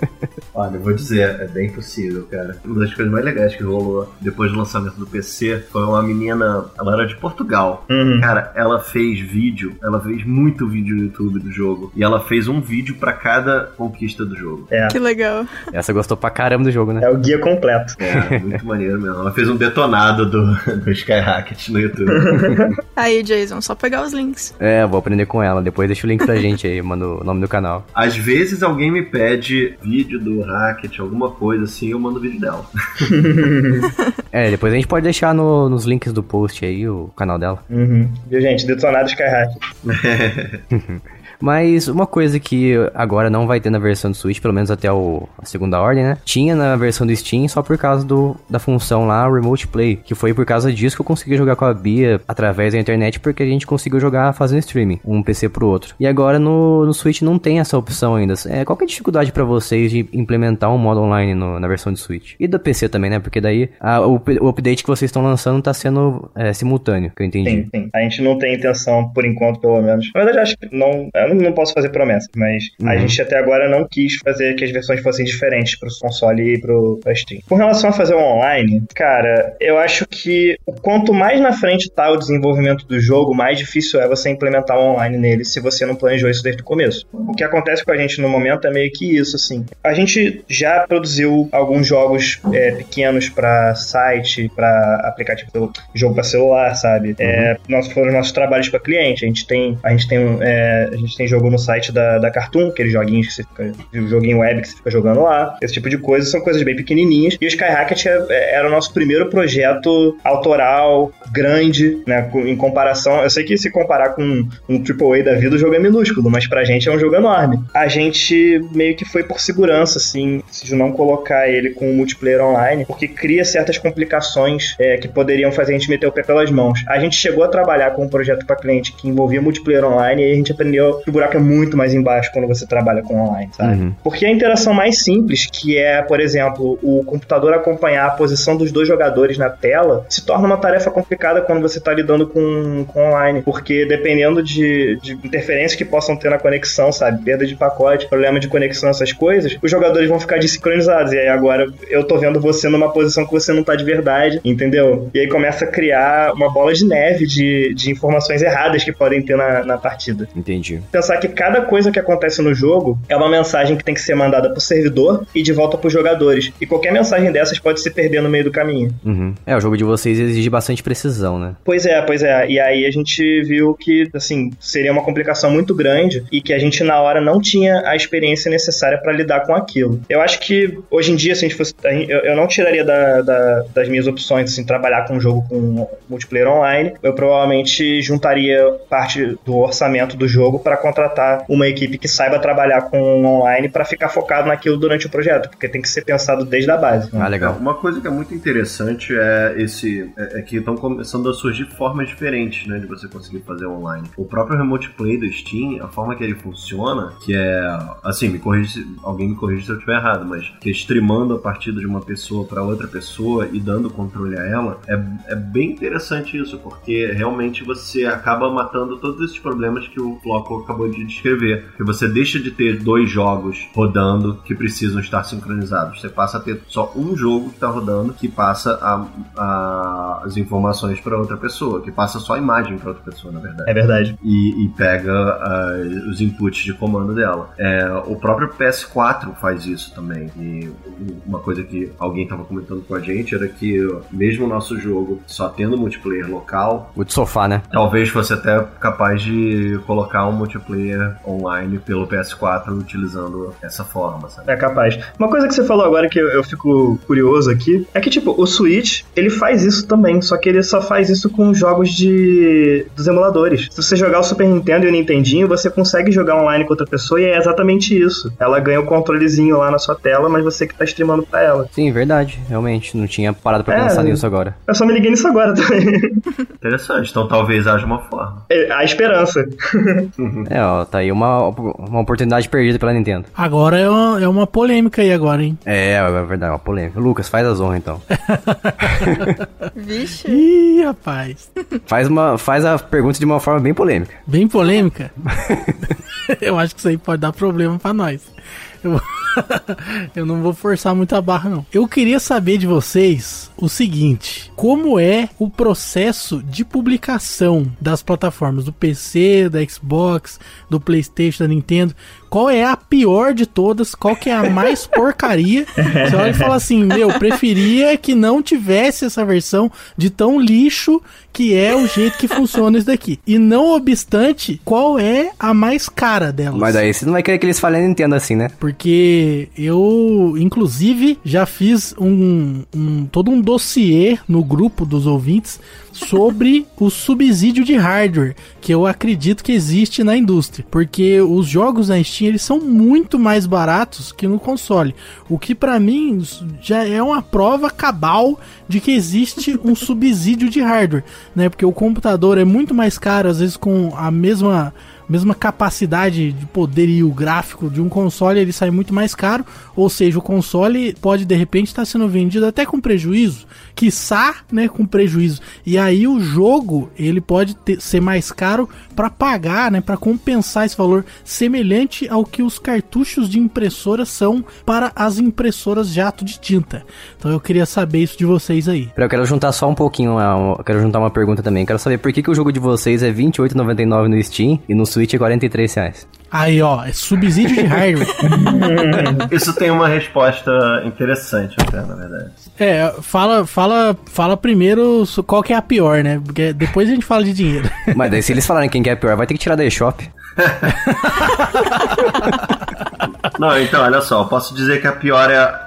(laughs) Olha, eu vou dizer, é bem possível, cara. Uma das coisas mais legais que rolou depois do lançamento do PC foi uma menina, ela era de Portugal. Uhum. Cara, ela fez vídeo, ela fez muito vídeo no YouTube do jogo. E ela fez um vídeo pra cada conquista do jogo. É. Que legal. Essa gostou pra caramba do jogo, né? É o guia completo. É, muito maneiro mesmo. Ela fez um detonado do, do Skyrocket no YouTube. (laughs) Aí, Jason, só pegar os links. É, vou aprender com ela. Depois deixa o link pra gente aí, manda o nome do canal. Às vezes alguém me pede vídeo do Hackett, alguma coisa assim, eu mando vídeo dela. (laughs) É, depois a gente pode deixar no- nos links do post aí o canal dela. Uhum. Viu, gente? Detonado Skyhack. (laughs) Mas uma coisa que agora não vai ter na versão do Switch, pelo menos até o, a segunda ordem, né? Tinha na versão do Steam só por causa do, da função lá, Remote Play. Que foi por causa disso que eu consegui jogar com a Bia através da internet, porque a gente conseguiu jogar fazendo streaming, um PC pro outro. E agora no, no Switch não tem essa opção ainda. É, qual que é a dificuldade pra vocês de implementar um modo online no- na versão do Switch? E do PC também, né? Porque daí a- o, o update que vocês estão lançando tá sendo é, simultâneo, que eu entendi. Sim, sim. A gente não tem intenção, por enquanto, pelo menos. Na verdade, acho que não. Eu não, não posso fazer promessas, mas a Uhum. gente até agora não quis fazer que as versões fossem diferentes pro console e pro pra Steam. Com relação a fazer o online, cara, eu acho que quanto mais na frente tá o desenvolvimento do jogo, mais difícil é você implementar o online nele se você não planejou isso desde o começo. O que acontece com a gente no momento é meio que isso, assim. A gente já produziu alguns jogos é, pequenos pra site, pra aplicativo, jogo pra celular, sabe? É, nós foram os nossos trabalhos pra cliente. A gente tem, a gente tem, um, é, a gente tem jogo no site da, da Cartoon, aqueles joguinhos que você fica, joguinho web que você fica jogando lá. Esse tipo de coisa são coisas bem pequenininhas. E o Skyrocket é- é- era o nosso primeiro projeto autoral, grande, né? Em comparação, eu sei que se comparar com um AAA da vida, o jogo é minúsculo, mas pra gente é um jogo enorme. A gente meio que foi por segurança, assim, de não colocar ele com o multiplayer online, porque cria certas complicações é, que poderiam fazer a gente meter o pé pelas mãos. A gente chegou a trabalhar com um projeto para cliente que envolvia multiplayer online e a gente aprendeu que o buraco é muito mais embaixo quando você trabalha com online, sabe? Uhum. Porque a interação mais simples, que é, por exemplo, o computador acompanhar a posição dos dois jogadores na tela, se torna uma tarefa complicada quando você está lidando com, com online. Porque dependendo de, de interferências que possam ter na conexão, sabe? Perda de pacote, problema de conexão, essas coisas, os jogadores vão ficar desincronizados. E aí agora eu tô vendo você numa posição que você não tá de verdade, entendeu? E aí começa a criar uma bola de neve de, de informações erradas que podem ter na, na partida Entendi. Pensar que cada coisa que acontece no jogo é uma mensagem que tem que ser mandada pro servidor e de volta pros jogadores. E qualquer mensagem dessas pode se perder no meio do caminho. Uhum. É, o jogo de vocês exige bastante precisão, né? Pois é, pois é. E aí a gente viu que, assim, seria uma complicação muito grande e que a gente na hora não tinha a experiência necessária pra lidar com aquilo. Eu acho que hoje em dia, se a gente fosse. Eu, eu não tiraria da- da- das minhas opções, assim, trabalhar com um jogo com multiplayer online. Eu provavelmente juntaria parte do orçamento do jogo pra contratar uma equipe que saiba trabalhar com online pra ficar focado naquilo durante o projeto, porque tem que ser pensado desde a base. né? Ah, legal. Uma coisa que é muito interessante é esse é, é que estão começando a surgir formas diferentes, né, de você conseguir fazer online. O próprio Remote Play do Steam, a forma que ele funciona, que é assim, me corrige se, alguém me corrige se eu estiver errado, mas que é streamando a partida de uma pessoa para outra pessoa e dando controle a ela, é, é bem interessante isso, porque realmente você acaba matando todos esses problemas que o Floco acabou de descrever, que você deixa de ter dois jogos rodando que precisam estar sincronizados. Você passa a ter só um jogo que está rodando que passa a- a- as informações para outra pessoa, que passa só a imagem para outra pessoa, na verdade É verdade. e, e pega ah, os inputs de comando dela. É, o próprio PS4 faz isso também. E uma coisa que alguém estava comentando com a gente era que mesmo o nosso jogo só tendo multiplayer local, O de sofá, né? talvez fosse até capaz de colocar um multiplayer online pelo PS4 utilizando essa forma, sabe? É capaz. Uma coisa que você falou agora que eu, eu fico curioso aqui é que, tipo, o Switch, ele faz isso também, só que ele só faz isso com jogos de dos emuladores. Se você jogar o Super Nintendo e o Nintendinho, você consegue jogar online com outra pessoa e é exatamente isso. Ela ganha o controlezinho lá na sua tela, mas você que tá streamando pra ela. Sim, verdade. Realmente. Não tinha parado pra É, pensar nisso agora. Eu só me liguei nisso agora (laughs) também. Interessante. Então talvez haja uma forma. É, A esperança. (laughs) É, ó, tá aí uma, uma oportunidade perdida pela Nintendo. Agora é uma, é uma polêmica aí agora, hein? É, é verdade, uma polêmica. Lucas, faz as honras então. (laughs) Vixe. Ih, rapaz. Faz, uma, faz a pergunta de uma forma bem polêmica. Bem polêmica. (laughs) Eu acho que isso aí pode dar problema pra nós. Eu- (laughs) eu não vou forçar muito a barra, não. Eu queria saber de vocês o seguinte: como é o processo de publicação das plataformas do PC, da Xbox, do PlayStation, da Nintendo? Qual é a pior de todas? Qual que é a mais (laughs) porcaria? Você olha e fala assim: meu, preferia que não tivesse essa versão de tão lixo que é o jeito que funciona isso daqui. E não obstante, qual é a mais cara delas? Mas daí você não vai querer que eles falem a Nintendo assim, né? Porque eu, inclusive, já fiz um, um todo um dossiê no grupo dos ouvintes sobre o subsídio de hardware que eu acredito que existe na indústria, porque os jogos na Steam eles são muito mais baratos que no console, o que para mim já é uma prova cabal de que existe um subsídio de hardware, né? Porque o computador é muito mais caro às vezes com a mesma mesma capacidade de poderio gráfico de um console, ele sai muito mais caro. Ou seja, o console pode de repente estar sendo vendido até com prejuízo, quiçá, né, com prejuízo. E aí o jogo ele pode ter, ser mais caro para pagar, né, para compensar esse valor, semelhante ao que os cartuchos de impressora são para as impressoras jato de tinta. Então eu queria saber isso de vocês aí. Eu quero juntar só um pouquinho, eu quero juntar uma pergunta também. Eu quero saber por que, que o jogo de vocês é R$28,99 no Steam e no Switch é 43 reais. Aí, ó, é subsídio de hardware. (laughs) Isso tem uma resposta interessante até, na verdade. É, fala, fala, fala primeiro qual que é a pior, né? Porque depois a gente fala de dinheiro. Mas daí se eles falarem quem que é a pior, vai ter que tirar da eShop. (laughs) Não, então, olha só, eu posso dizer que a pior é a...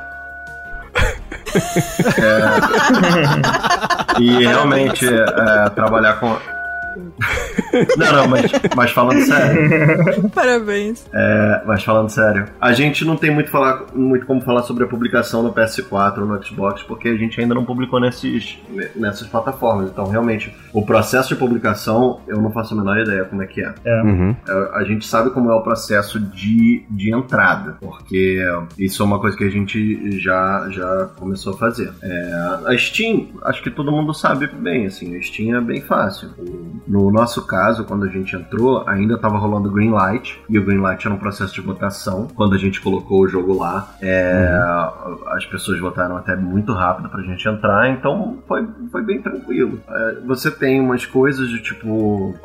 (laughs) é... E realmente, é, trabalhar com não, não, mas, mas falando sério. (laughs) Parabéns. É, mas falando sério, a gente não tem muito, falar, muito como falar sobre a publicação no PS4 ou no Xbox, porque a gente ainda não publicou nesses, nessas plataformas. Então, realmente, o processo de publicação, eu não faço a menor ideia como é que é. É. Uhum. É, A gente sabe como é o processo de, de entrada, porque isso é uma coisa que a gente já, já começou a fazer. É, a Steam, acho que todo mundo sabe bem, assim, a Steam é bem fácil. O- No nosso caso, quando a gente entrou, ainda estava rolando Greenlight, e o Greenlight era um processo de votação. Quando a gente colocou o jogo lá, é, as pessoas votaram até muito rápido pra gente entrar, então foi, foi bem tranquilo. É, você tem umas coisas de tipo.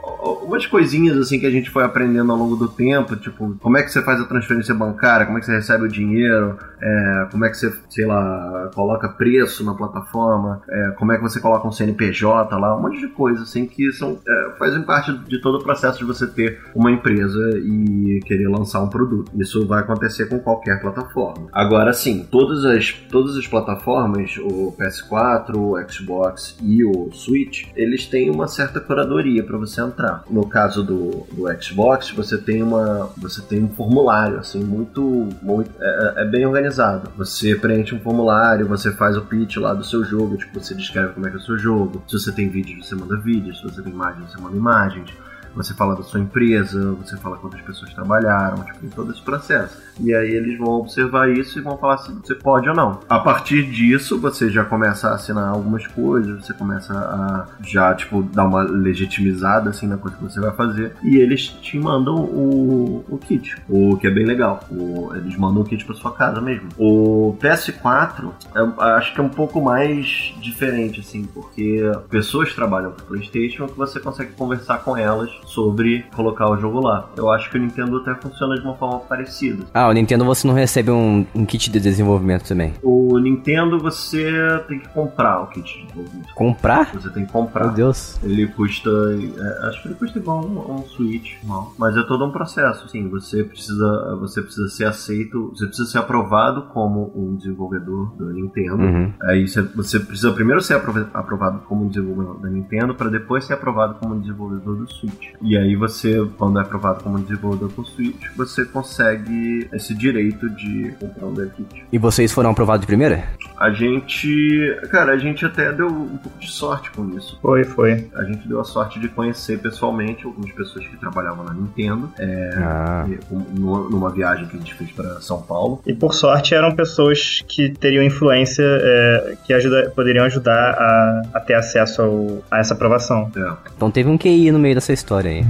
umas coisinhas assim que a gente foi aprendendo ao longo do tempo, tipo, como é que você faz a transferência bancária, como é que você recebe o dinheiro, é, como é que você, sei lá, coloca preço na plataforma, é, como é que você coloca um CNPJ lá, um monte de coisa assim que são, é, fazem parte de todo o processo de você ter uma empresa e querer lançar um produto. Isso vai acontecer com qualquer plataforma. Agora sim, todas as, todas as plataformas, o PS4, o Xbox e o Switch, eles têm uma certa curadoria para você entrar. No caso do, do Xbox, você tem uma você tem um formulário assim muito, muito é, é bem organizado. Você preenche um formulário, você faz o pitch lá do seu jogo, tipo você descreve como é que é o seu jogo. Se você tem vídeo, você manda vídeos. Se você tem imagem, você manda imagens. Você fala da sua empresa, você fala quantas pessoas trabalharam, tipo, todo esse processo. E aí eles vão observar isso e vão falar se você pode ou não. A partir disso, você já começa a assinar algumas coisas, você começa a já, tipo, dar uma legitimizada, assim, na coisa que você vai fazer. E eles te mandam o, o kit, o que é bem legal. O, eles mandam o kit pra sua casa mesmo. O PS4, eu acho que é um pouco mais diferente, assim, porque pessoas trabalham com PlayStation que você consegue conversar com elas sobre colocar o jogo lá. Eu acho que o Nintendo até funciona de uma forma parecida. Ah, o Nintendo você não recebe um, um kit de desenvolvimento também. O Nintendo você tem que comprar o kit de desenvolvimento. Comprar? Você tem que comprar. Meu Deus. Ele custa. é, acho que ele custa igual um, um Switch. Mas é todo um processo. Sim, você precisa, você precisa ser aceito, você precisa ser aprovado como um desenvolvedor da Nintendo. Uhum. Aí você, você precisa primeiro ser aprovado como desenvolvedor da Nintendo, para depois ser aprovado como desenvolvedor do Switch. E aí você, quando é aprovado como desenvolvedor com o Switch, você consegue esse direito de comprar um dev kit. E vocês foram aprovados de primeira? A gente. Cara, a gente até deu um pouco de sorte com isso. Foi, foi. A gente deu a sorte de conhecer pessoalmente algumas pessoas que trabalhavam na Nintendo, é, Ah. e- numa numa viagem que a gente fez para São Paulo. E por sorte eram pessoas que teriam influência, é, que ajuda, poderiam ajudar a, a ter acesso ao- a essa aprovação. É. Então teve um QI no meio dessa história. aí.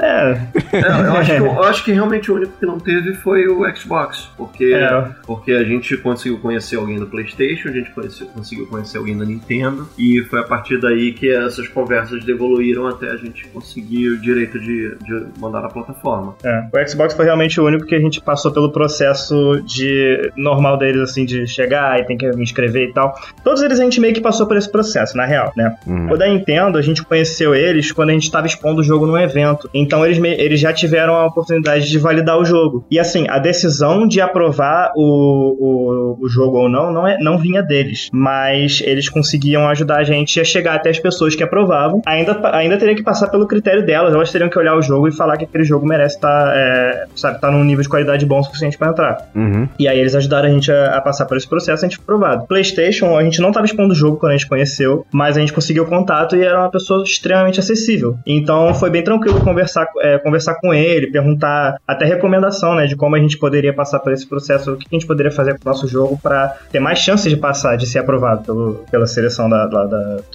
É. É, eu, acho que, eu acho que realmente o único que não teve foi o Xbox. Porque, É. porque a gente conseguiu conhecer alguém do PlayStation, a gente conheceu- conseguiu conhecer alguém da Nintendo, e foi a partir daí que essas conversas evoluíram até a gente conseguir o direito de, de mandar na plataforma. É. O Xbox foi realmente o único que a gente passou pelo processo de normal deles, assim, de chegar e tem que me inscrever e tal. Todos eles a gente meio que passou por esse processo, na real, né? Hum. O da Nintendo, a gente conheceu eles quando a gente estava expondo o jogo num evento. Então eles, eles já tiveram a oportunidade de validar o jogo. E assim, a decisão de aprovar o, o, o jogo ou não, não, é, não vinha deles. Mas eles conseguiam ajudar a gente a chegar até as pessoas que aprovavam. Ainda, ainda teria que passar pelo critério delas. Elas teriam que olhar o jogo e falar que aquele jogo merece estar, é, sabe, tá num nível de qualidade bom o suficiente para entrar. Uhum. E aí eles ajudaram a gente a, a passar por esse processo e a gente foi aprovado. PlayStation, a gente não estava expondo o jogo quando a gente conheceu, mas a gente conseguiu contato e era uma pessoa extremamente acessível. Então foi bem tranquilo conversar, é, conversar com ele, perguntar até recomendação, né, de como a gente poderia passar por esse processo, o que a gente poderia fazer com o nosso jogo para ter mais chances de passar, de ser aprovado pelo, pela seleção da, da,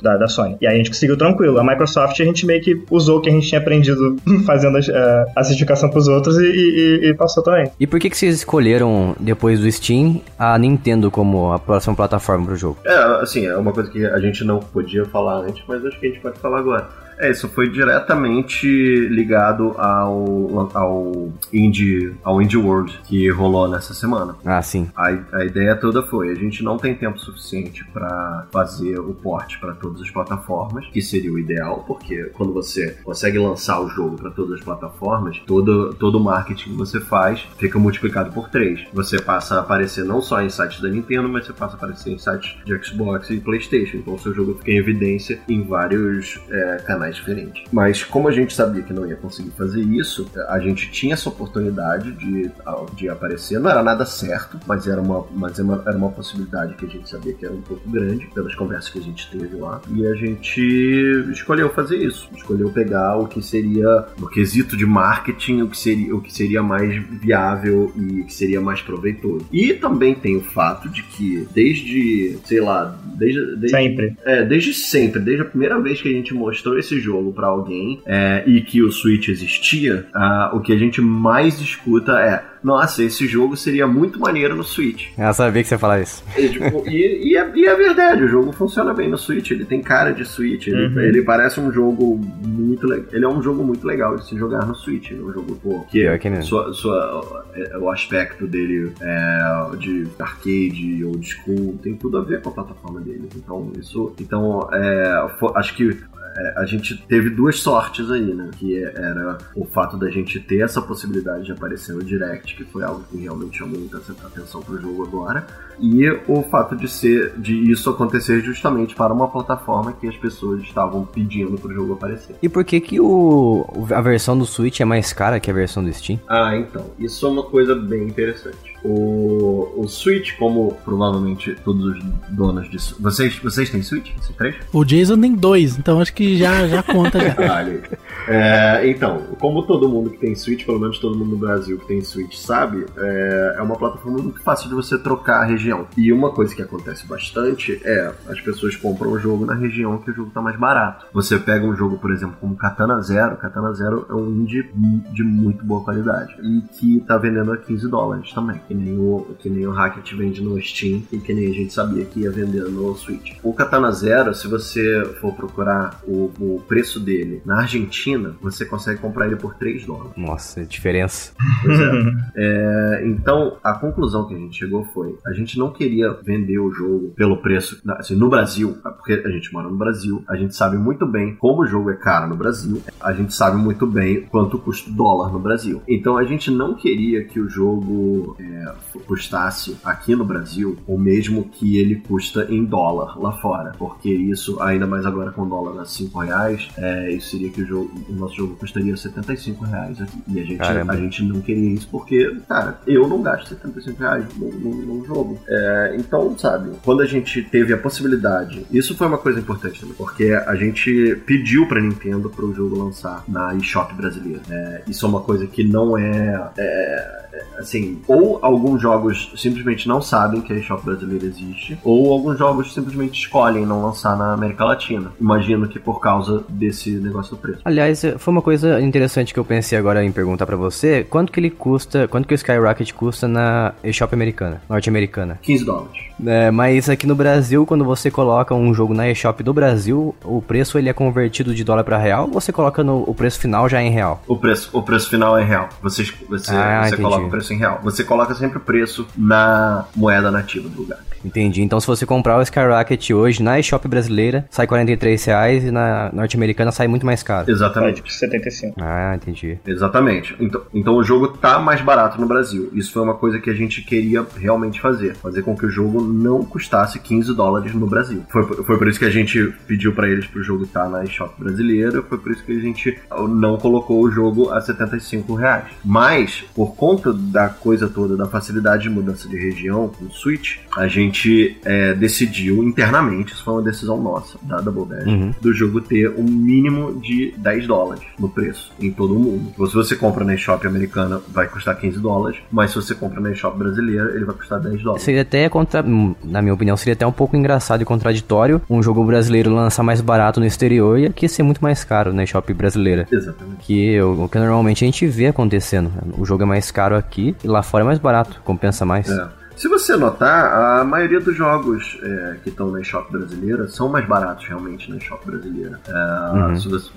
da, da- Sony. E aí a gente conseguiu tranquilo. A Microsoft a gente meio que usou o que a gente tinha aprendido (laughs) fazendo as- é, a certificação pros outros e, e- e- e passou também. E por que, que vocês escolheram, depois do Steam, a Nintendo como a próxima plataforma pro jogo? É, assim, é uma coisa que a gente não podia falar antes, mas acho que a gente pode falar agora. É, isso foi diretamente ligado ao, ao, Indie, ao Indie World que rolou nessa semana. Ah, sim. A, a ideia toda foi: a gente não tem tempo suficiente para fazer o porte para todas as plataformas, que seria o ideal, porque quando você consegue lançar o jogo para todas as plataformas, todo, todo o marketing que você faz fica multiplicado por três. Você passa a aparecer não só em sites da Nintendo, mas você passa a aparecer em sites de Xbox e PlayStation. Então, o seu jogo fica em evidência em vários é, canais diferentes. Mas, como a gente sabia que não ia conseguir fazer isso, a gente tinha essa oportunidade de, de aparecer. Não era nada certo, mas era uma, mas era uma, era uma possibilidade que a gente sabia que era um pouco grande, pelas conversas que a gente teve lá. E a gente escolheu fazer isso. Escolheu pegar o que seria, no quesito de marketing, o que seria, o que seria mais viável e que seria mais proveitoso. E também tem o fato de que, desde, sei lá, desde, desde Sempre. é, desde sempre, desde a primeira vez que a gente mostrou esse jogo pra alguém é, e que o Switch existia, ah, o que a gente mais escuta é: nossa, esse jogo seria muito maneiro no Switch. Eu sabia que você ia falar isso. E, tipo, e- e é, e é verdade, o jogo funciona bem no Switch, ele tem cara de Switch, ele, Uhum. ele parece um jogo muito legal. Ele é um jogo muito legal de se jogar no Switch. Ele é um jogo, pô, que que sua, sua, é, o aspecto dele é, de arcade, old school, tem tudo a ver com a plataforma dele. Então, isso. Então, é, acho que é, a gente teve duas sortes aí, né? Que era o fato da gente ter essa possibilidade de aparecer no Direct, que foi algo que realmente chamou muita atenção pro jogo agora, e o fato de ser de isso acontecer justamente para uma plataforma que as pessoas estavam pedindo pro jogo aparecer. E por que que o, a versão do Switch é mais cara que a versão do Steam? Ah, então, isso é uma coisa bem interessante. O, o Switch, como provavelmente todos os donos de Switch. Vocês, vocês têm Switch? Vocês três? O Jason tem dois, então acho que já, já conta já. (laughs) Vale. É, então, como todo mundo que tem Switch, pelo menos todo mundo no Brasil que tem Switch sabe, é, é uma plataforma muito fácil de você trocar a região. E uma coisa que acontece bastante é as pessoas compram o jogo na região que o jogo tá mais barato. Você pega um jogo, por exemplo, como Katana Zero. Katana Zero é um indie de muito boa qualidade e que tá vendendo a 15 dólares também. Que nem o, que nem o Hackett vende no Steam e que nem a gente sabia que ia vender no Switch. O Katana Zero, se você for procurar o, o preço dele na Argentina, você consegue comprar ele por 3 dólares. Nossa, diferença. Pois é. É, então, a conclusão que a gente chegou foi: a gente não queria vender o jogo pelo preço. Assim, no Brasil, porque a gente mora no Brasil, a gente sabe muito bem como o jogo é caro no Brasil, a gente sabe muito bem quanto custa o dólar no Brasil. Então, a gente não queria que o jogo é, custasse aqui no Brasil o mesmo que ele custa em dólar lá fora, porque isso, ainda mais agora com o dólar a 5 reais, é, isso seria que o, jogo, o nosso jogo custaria 75 reais aqui. E a gente, Caramba. a gente não queria isso porque, cara, eu não gasto 75 reais num, jogo. É, então, sabe, quando a gente teve a possibilidade, isso foi uma coisa importante também, porque a gente pediu pra Nintendo pro jogo lançar na eShop brasileira. É, isso é uma coisa que não é, é, assim, ou alguns jogos simplesmente não sabem que a eShop brasileira existe, ou alguns jogos simplesmente escolhem não lançar na América Latina. Imagino que por causa desse negócio do preço. Aliás, foi uma coisa interessante que eu pensei agora em perguntar para você. Quanto que ele custa, quanto que o Skyrocket custa na eShop americana, norte-americana? 15 dólares. É, mas aqui no Brasil, quando você coloca um jogo na eShop do Brasil, o preço ele é convertido de dólar para real ou você coloca no, o preço final já em real? O preço, o preço final é real. Você, você, ah, você coloca o preço em real. Você coloca sempre o preço na moeda nativa do lugar. Entendi. Então, se você comprar o Skyrocket hoje na eShop brasileira, sai 43 reais e na norte-americana sai muito mais caro. Exatamente. Tipo 75. Ah, entendi. Exatamente. Então, então o jogo tá mais barato no Brasil. Isso foi uma coisa que a gente queria realmente fazer. Fazer com que o jogo não custasse 15 dólares no Brasil. Foi, foi por isso que a gente pediu para eles pro jogo estar tá na eShop brasileira. Foi por isso que a gente não colocou o jogo a 75 reais. Mas, por conta da coisa toda, da facilidade de mudança de região no Switch, a gente gente é, decidiu internamente, isso foi uma decisão nossa, da Double Dash, uhum. do jogo ter um mínimo de 10 dólares no preço em todo o mundo. Então, se você compra na eShop americana, vai custar 15 dólares, mas se você compra na eShop brasileira, ele vai custar 10 dólares. Seria até, contra... na minha opinião, seria até um pouco engraçado e contraditório um jogo brasileiro lançar mais barato no exterior e aqui ser muito mais caro na eShop brasileira. Exatamente. Que o que normalmente a gente vê acontecendo. O jogo é mais caro aqui e lá fora é mais barato, compensa mais. É. Se você notar, a maioria dos jogos é, que estão na eShop brasileira são mais baratos realmente na eShop brasileira. É, uhum. você,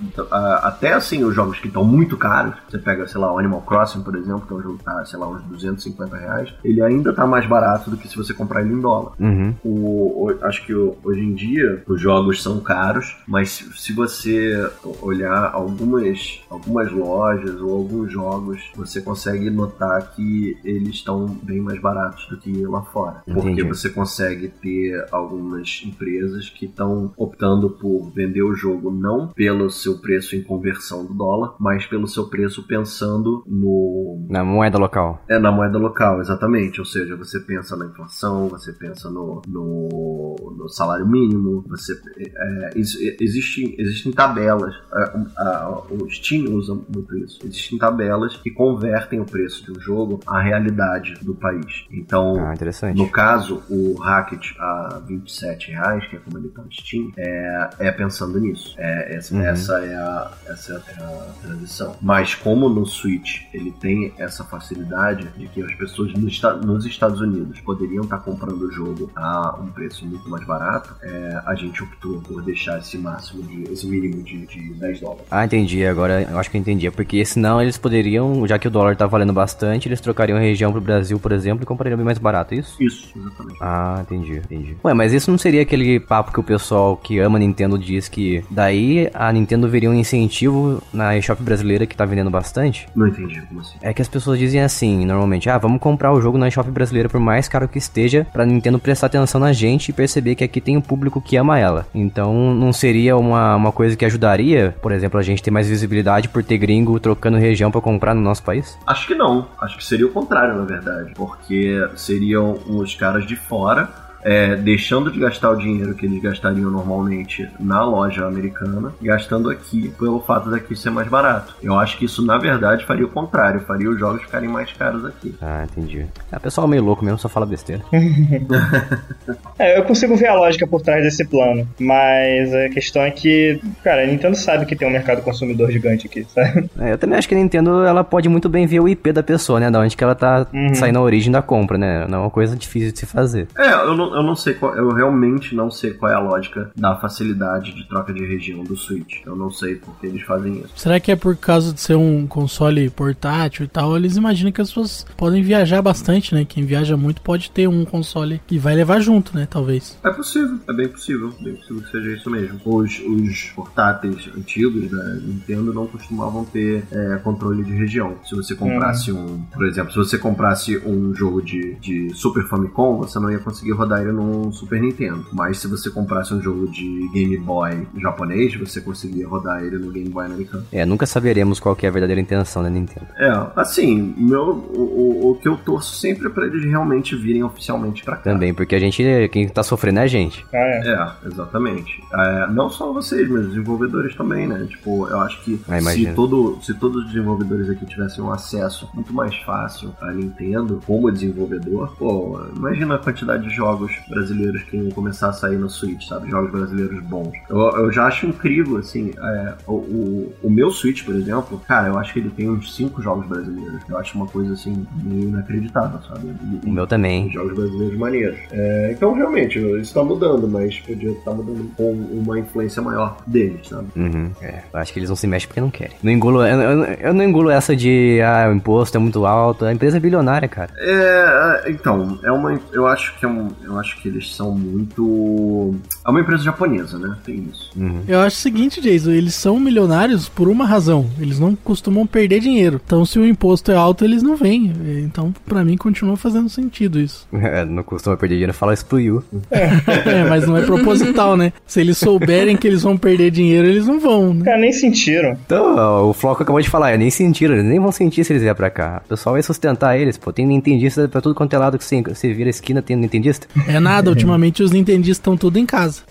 até assim, os jogos que estão muito caros, você pega, sei lá, o Animal Crossing, por exemplo, que é um jogo que tá, sei lá, uns 250 reais, ele ainda tá mais barato do que se você comprar ele em dólar. Uhum. O, o, acho que hoje em dia os jogos são caros, mas se, se você olhar algumas, algumas lojas ou alguns jogos, você consegue notar que eles estão bem mais baratos do que aqui lá fora. Entendi. Porque você consegue ter algumas empresas que estão optando por vender o jogo não pelo seu preço em conversão do dólar, mas pelo seu preço pensando no. Na moeda local. É, na moeda local, exatamente. Ou seja, você pensa na inflação, você pensa no, no, no salário mínimo, você. É, existe, existem tabelas. A, a, o Steam usa muito isso. Existem tabelas que convertem o preço de um jogo à realidade do país. Então, ah, interessante. No caso, o Racket a 27 reais, que é como ele tá no Steam, é, é pensando nisso. É, essa, uhum. essa, é a, essa é a transição. Mas como no Switch ele tem essa facilidade de que as pessoas nos Estados Unidos poderiam estar tá comprando o jogo a um preço muito mais barato, é, a gente optou por deixar esse máximo de, esse mínimo de, de 10 dólares. Ah, entendi. Agora eu acho que eu entendi. É porque senão eles poderiam, já que o dólar tá valendo bastante, eles trocariam a região pro Brasil, por exemplo, e comprariam bem mais barato barato, é isso? Isso, exatamente. Ah, entendi, entendi. Ué, mas isso não seria aquele papo que o pessoal que ama Nintendo diz que daí a Nintendo veria um incentivo na eShop brasileira que tá vendendo bastante? Não entendi, como assim? É que as pessoas dizem assim, normalmente, ah, vamos comprar o jogo na eShop brasileira por mais caro que esteja, pra Nintendo prestar atenção na gente e perceber que aqui tem um público que ama ela. Então, não seria uma, uma coisa que ajudaria, por exemplo, a gente ter mais visibilidade por ter gringo trocando região para comprar no nosso país? Acho que não. Acho que seria o contrário, na verdade. Porque seria seriam os caras de fora é, deixando de gastar o dinheiro que eles gastariam normalmente na loja americana, gastando aqui pelo fato daqui ser mais barato. Eu acho que isso, na verdade, faria o contrário, faria os jogos ficarem mais caros aqui. Ah, entendi. É, o pessoal meio louco mesmo, só fala besteira. (laughs) é, eu consigo ver a lógica por trás desse plano, mas a questão é que, cara, a Nintendo sabe que tem um mercado consumidor gigante aqui, sabe? É, eu também acho que a Nintendo, ela pode muito bem ver o IP da pessoa, né, da onde que ela tá uhum. saindo a origem da compra, né, não é uma coisa difícil de se fazer. É, eu não, eu não sei qual, eu realmente não sei qual é a lógica da facilidade de troca de região do Switch. Eu não sei porque eles fazem isso. Será que é por causa de ser um console portátil e tal? Eles imaginam que as pessoas podem viajar bastante, né? Quem viaja muito pode ter um console que vai levar junto, né? Talvez. É possível, é bem possível, bem possível que seja isso mesmo. Os, os portáteis antigos da Nintendo não costumavam ter é, controle de região. Se você comprasse hum. um, por exemplo, se você comprasse um jogo de, de Super Famicom, você não ia conseguir rodar ele num Super Nintendo. Mas se você comprasse um jogo de Game Boy japonês, você conseguia rodar ele no Game Boy americano. É, nunca saberemos qual que é a verdadeira intenção da Nintendo. É, assim, meu, o, o, o que eu torço sempre é pra eles realmente virem oficialmente pra cá. Também, porque a gente, quem tá sofrendo é a gente. Ah, é. É, exatamente. É, não só vocês, mas os desenvolvedores também, né? Tipo, eu acho que Ah, se, todo, se todos os desenvolvedores aqui tivessem um acesso muito mais fácil à Nintendo como desenvolvedor, pô, imagina a quantidade de jogos brasileiros que iam começar a sair no Switch, sabe? Jogos brasileiros bons. Eu, eu já acho incrível, assim, é, o, o, o meu Switch, por exemplo, cara, eu acho que ele tem uns cinco jogos brasileiros. Eu acho uma coisa, assim, meio inacreditável, sabe? E- O meu também. jogos brasileiros maneiros. É, então, realmente, isso tá mudando, mas podia estar mudando com uma influência maior deles, sabe? Uhum. É, eu acho que eles não se mexem porque não querem. Não engulo, eu, eu- eu não engulo essa de, ah, o imposto é muito alto. A empresa é bilionária, cara. É, então, é uma. Eu acho que é um. Eu acho que eles são muito. É uma empresa japonesa, né? Tem isso. Uhum. Eu acho o seguinte, Jason, eles são milionários por uma razão. Eles não costumam perder dinheiro. Então, se o imposto é alto, eles não vêm. Então, pra mim, continua fazendo sentido isso. (laughs) É, não costuma perder dinheiro, fala isso pro Yu. É, mas não é proposital, né? Se eles souberem que eles vão perder dinheiro, eles não vão, né? Cara, nem sentiram. Então, ó, o Floco acabou de falar, nem sentiram, eles nem vão sentir se eles vierem pra cá. O pessoal vai sustentar eles, pô. Tem nintendista pra tudo quanto é lado que você, você vira a esquina, tem nintendista. É nada, ultimamente os nintendistas estão tudo em casa. (laughs)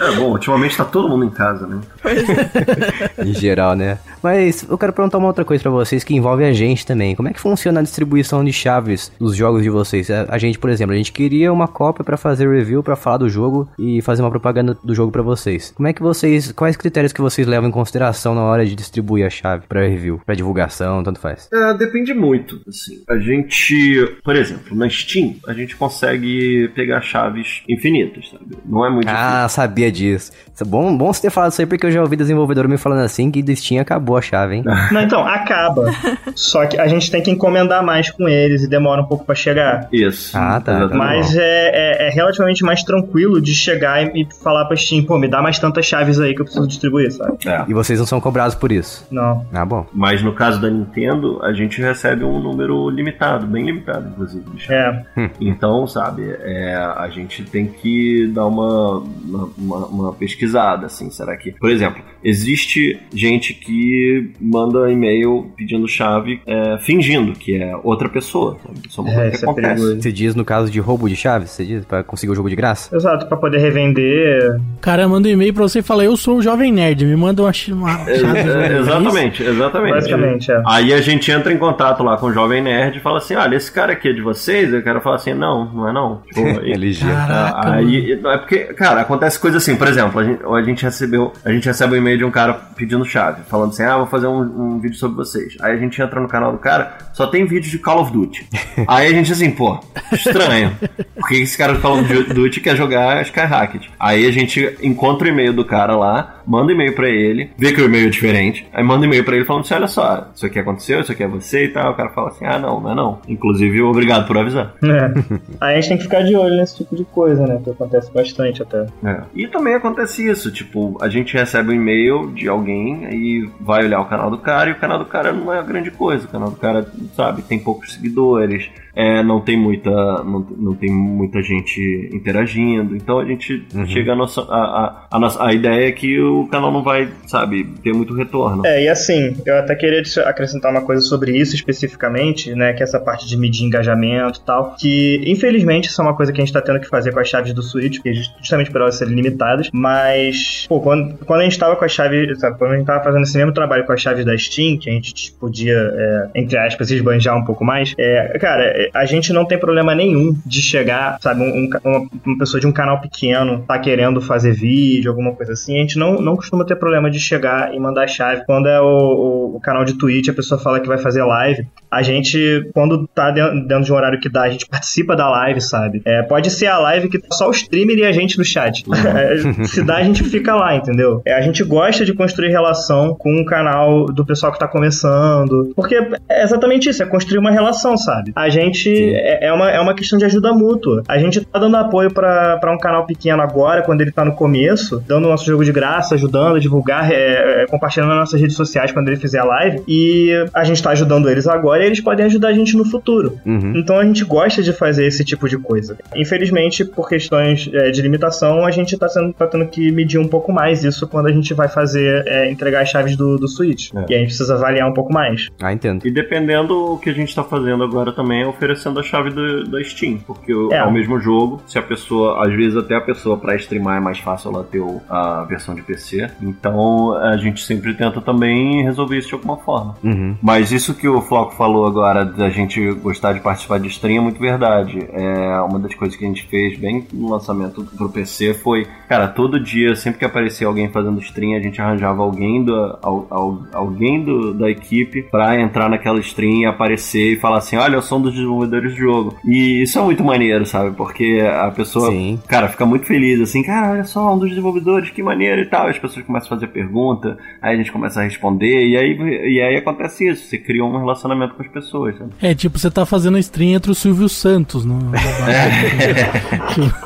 É, bom, ultimamente tá todo mundo em casa, né? (laughs) em geral, né? Mas eu quero perguntar uma outra coisa pra vocês que envolve a gente também. Como é que funciona a distribuição de chaves dos jogos de vocês? A gente, por exemplo, a gente queria uma cópia pra fazer review, pra falar do jogo e fazer uma propaganda do jogo pra vocês. Como é que vocês, quais critérios que vocês levam em consideração na hora de distribuir a chave pra review, pra divulgação, tanto faz? É, depende muito, assim. A gente, por exemplo, na Steam, a gente consegue pegar chaves infinitas, sabe? Não é muito Ah, sabia disso. Isso é Bom, bom você ter falado isso aí, porque eu já ouvi desenvolvedor me falando assim que do Steam acabou a chave, hein? (laughs) Não, então, acaba. Só que a gente tem que encomendar mais com eles e demora um pouco pra chegar. Isso. Ah, tá, Exatamente. Mas é, é- é relativamente mais tranquilo de chegar e, e falar pra Steam, pô, me dá mais tantas chaves aí que eu preciso distribuir, sabe? É. E vocês não são cobrados por isso. Não. Ah, bom. Mas no caso da Nintendo, a gente recebe um número limitado, bem limitado, inclusive. de chaves. É. Então, sabe, é, a gente tem que dar uma, uma, uma- uma pesquisada, assim, será que... Por exemplo, existe gente que manda e-mail pedindo chave é, fingindo que é outra pessoa? Isso é uma É, coisa que isso é acontece. perigoso. Você diz no caso de roubo de chaves? Você diz pra conseguir o jogo de graça? Exato, pra poder revender. O cara manda um e-mail pra você e fala, eu sou o Jovem Nerd, me manda uma, É, chave. é, exatamente, exatamente. Basicamente, é. Aí a gente entra em contato lá com o Jovem Nerd e fala assim: olha, esse cara aqui é de vocês? Eu quero falar assim: não, não é não. (laughs) Tipo, É ligeiro. Caraca, Aí, é porque, cara, acontece coisa assim, por exemplo, a gente, a gente recebeu, a gente recebe um e-mail de um cara pedindo chave, falando assim, ah, vou fazer um, um vídeo sobre vocês. Aí a gente entra no canal do cara, só tem vídeo de Call of Duty. (laughs) Aí a gente assim, pô, estranho. Porque esse cara do Call of Duty quer jogar Skyrocket. Aí a gente encontra o e-mail do cara lá, manda um e-mail pra ele, vê que o e-mail é diferente, aí manda um e-mail pra ele falando assim, olha só, isso aqui aconteceu, isso aqui é você e tal. O cara fala assim, ah, não, não é não. Inclusive, obrigado por avisar. É. Aí a gente tem que ficar de olho nesse tipo de coisa, né? Que acontece bastante até. É. E também acontece isso, tipo, a gente recebe um e-mail de alguém e vai olhar o canal do cara e o canal do cara não é grande coisa. O canal do cara, sabe, tem poucos seguidores, é, não tem muita não, não tem muita gente interagindo. Então a gente chega a nossa a, a, a nossa a ideia é que o canal não vai, sabe, ter muito retorno. É, e assim, eu até queria acrescentar uma coisa sobre isso especificamente, né? Que é essa parte de medir engajamento e tal. Que, infelizmente, isso é uma coisa que a gente tá tendo que fazer com as chaves do Switch, justamente por elas serem limitadas. Mas, pô, quando, quando a gente tava com as chaves, sabe, quando a gente tava fazendo esse mesmo trabalho com as chaves da Steam, que a gente podia, é, entre aspas, esbanjar um pouco mais, é, cara, a gente não tem problema nenhum de chegar, sabe, um- um uma, uma pessoa de um canal pequeno tá querendo fazer vídeo, alguma coisa assim, a gente não, não costuma ter problema de chegar e mandar chave. Quando é o, o- o canal de Twitch, a pessoa fala que vai fazer live, a gente, quando tá dentro, dentro de um horário que dá, a gente (laughs) participa da live, sabe? É, pode ser a live que tá só o streamer e a gente no chat. (laughs) É, Se dá, a gente fica lá, entendeu? É, a gente gosta de construir relação com o canal do pessoal que tá começando, porque é exatamente isso, é construir uma relação, sabe? A gente é, é uma, é uma questão de ajuda mútua. A gente tá dando apoio pra pra um canal pequeno agora, quando ele tá no começo, dando o nosso jogo de graça, ajudando a divulgar, é, é, compartilhando nas nossas redes sociais quando ele fizer a live. E a gente tá ajudando eles agora e eles podem ajudar a gente no futuro. Uhum. Então a gente gosta de fazer esse tipo de coisa. Infelizmente, por questões é, de limitação, a gente tá, sendo, tá tendo que medir um pouco mais isso quando a gente vai fazer, é, entregar as chaves do, do Switch. É. E a gente precisa avaliar um pouco mais. Ah, entendo. E dependendo o que a gente tá fazendo agora também é oferecendo a chave do, da Steam. Porque É. é o mesmo jogo. Se a pessoa, às vezes até a pessoa pra streamar é mais fácil ela ter o- a versão de PC. Então a gente sempre tenta também resolver isso de alguma forma. Uhum. Mas isso que o Floco falou agora da gente gostar de participar de stream é muito verdade. É uma das coisas que a gente fez bem no lançamento pro PC foi, cara, todo dia, sempre que aparecia alguém fazendo stream, a gente arranjava alguém do, al- al- alguém do, da equipe pra entrar naquela stream e aparecer e falar assim, olha, eu sou um dos desenvolvedores do jogo. E isso é muito maneiro, sabe? Porque a pessoa, Sim. cara, fica muito feliz, assim, cara, olha só, um dos desenvolvedores, que maneiro e tal. As pessoas começam a fazer pergunta, aí a gente começa a responder, e aí, e aí acontece isso, você cria um relacionamento com as pessoas, sabe? É, tipo, você tá fazendo stream entre o Silvio Santos no. (laughs)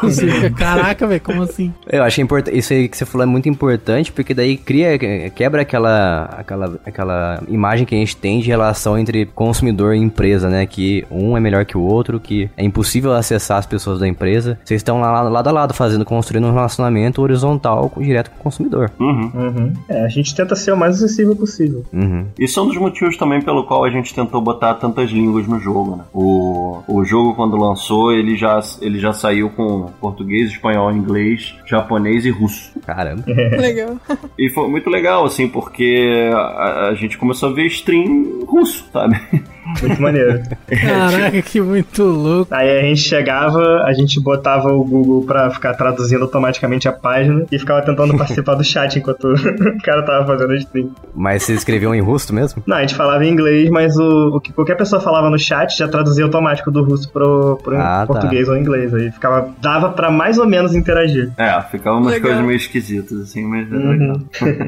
você fica, caraca, velho, como assim? Eu achei importante. Isso aí que você falou é muito importante, porque daí cria, quebra aquela, aquela, aquela imagem que a gente tem de relação entre consumidor e empresa, né? Que um é melhor que o outro, que é impossível acessar as pessoas da empresa. Vocês estão lá lado a lado fazendo, construindo um relacionamento horizontal com- direto com o consumidor. Uhum. Uhum. É, a gente tenta ser o mais acessível possível. Uhum. Isso é um dos motivos também pelo qual a gente tentou botar tantas línguas no jogo, né? O, o jogo, quando lançou, ele já, ele já saiu com português, espanhol, inglês, japonês e russo. Caramba. Legal. (laughs) E foi muito legal, assim, porque a, a gente começou a ver stream russo, sabe? (laughs) Muito maneiro. Caraca, que muito louco. Aí a gente chegava, a gente botava o Google pra ficar traduzindo automaticamente a página e ficava tentando (laughs) participar do chat enquanto o cara tava fazendo a stream. Mas vocês escreviam em russo mesmo? Não, a gente falava em inglês, mas o, o que qualquer pessoa falava no chat já traduzia automático do russo pro, pro Ah, tá. português ou inglês. Aí ficava, dava pra mais ou menos interagir. É, ficavam umas Legal. coisas meio esquisitas, assim, mas é Uhum. legal.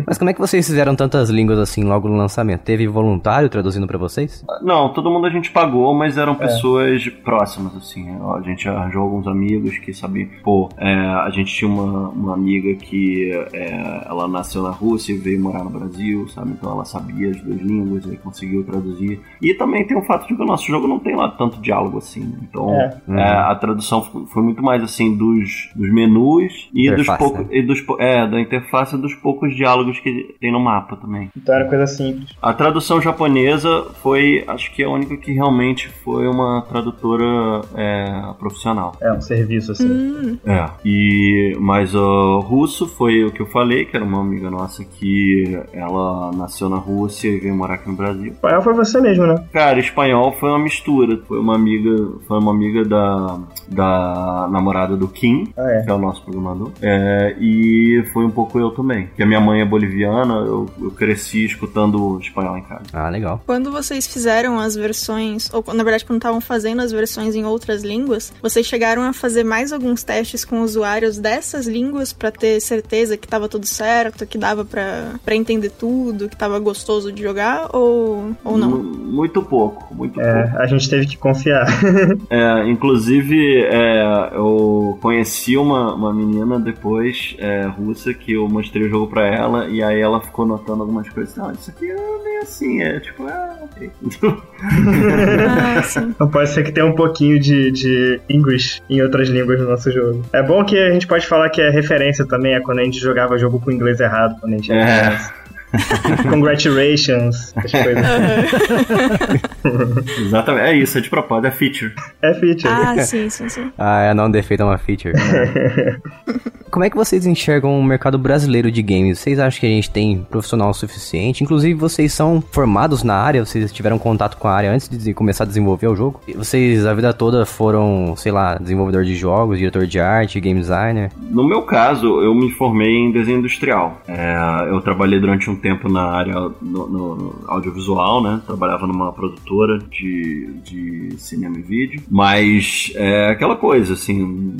Mas como é que vocês fizeram tantas línguas assim logo no lançamento? Teve voluntário traduzindo pra vocês? Não, todo mundo a gente pagou, mas eram pessoas próximas, assim. A gente arranjou alguns amigos que sabiam. Pô, é, a gente tinha uma, uma amiga que é, ela nasceu na Rússia e veio morar no Brasil, sabe? Então ela sabia as duas línguas e conseguiu traduzir. E também tem o fato de que o nosso jogo não tem lá tanto diálogo assim. Então É. é, a tradução foi- muito mais assim dos, dos menus e dos poucos. né? E dos, é, da interface e dos poucos diálogos que tem no mapa também. Então era coisa simples. A tradução japonesa foi, acho que a única que realmente foi uma tradutora é, profissional. É, um serviço assim. Hum, É. E mas o russo foi o que eu falei, que era uma amiga nossa que ela nasceu na Rússia e veio morar aqui no Brasil. Espanhol foi você mesmo, né? Cara, espanhol foi uma mistura. Foi uma amiga, foi uma amiga da, da namorada do Kim, Ah, é. que é o nosso programador. É, e foi um pouco eu também. Porque a minha mãe é boliviana, eu, eu cresci escutando espanhol em casa. Ah, legal. Quando vocês fizeram as versões, ou na verdade quando estavam fazendo as versões em outras línguas, vocês chegaram a fazer mais alguns testes com usuários dessas línguas pra ter certeza que tava tudo certo, que dava pra pra entender tudo, que tava gostoso de jogar ou, ou não? Mu- Muito pouco, muito É, pouco. a gente teve que confiar. (laughs) É, inclusive, é, eu conheci uma, uma menina depois, é, russa, que eu mostrei o jogo pra ela, e aí ela ficou notando algumas coisas. Não, isso aqui é meio assim, é tipo, ah, ok. (laughs) Ah, sim. Então pode ser que tenha um pouquinho de, de English em outras línguas no nosso jogo. É bom que a gente pode falar que é referência também é quando a gente jogava jogo com inglês errado, quando a gente era É. (laughs) Congratulations, coisas. (laughs) Exatamente, é isso, é de propósito, é feature. É feature. Ah, sim, sim, sim. (laughs) Ah, é não defeito é uma feature. Como é que vocês enxergam o mercado brasileiro de games? Vocês acham que a gente tem profissional suficiente? Inclusive, vocês são formados na área? Vocês tiveram contato com a área antes de começar a desenvolver o jogo? Vocês a vida toda foram, sei lá, desenvolvedor de jogos, diretor de arte, game designer? No meu caso, eu me formei em desenho industrial. É, eu trabalhei durante um tempo na área no, no audiovisual, né? Trabalhava numa produtora de, de cinema e vídeo. Mas é aquela coisa, assim,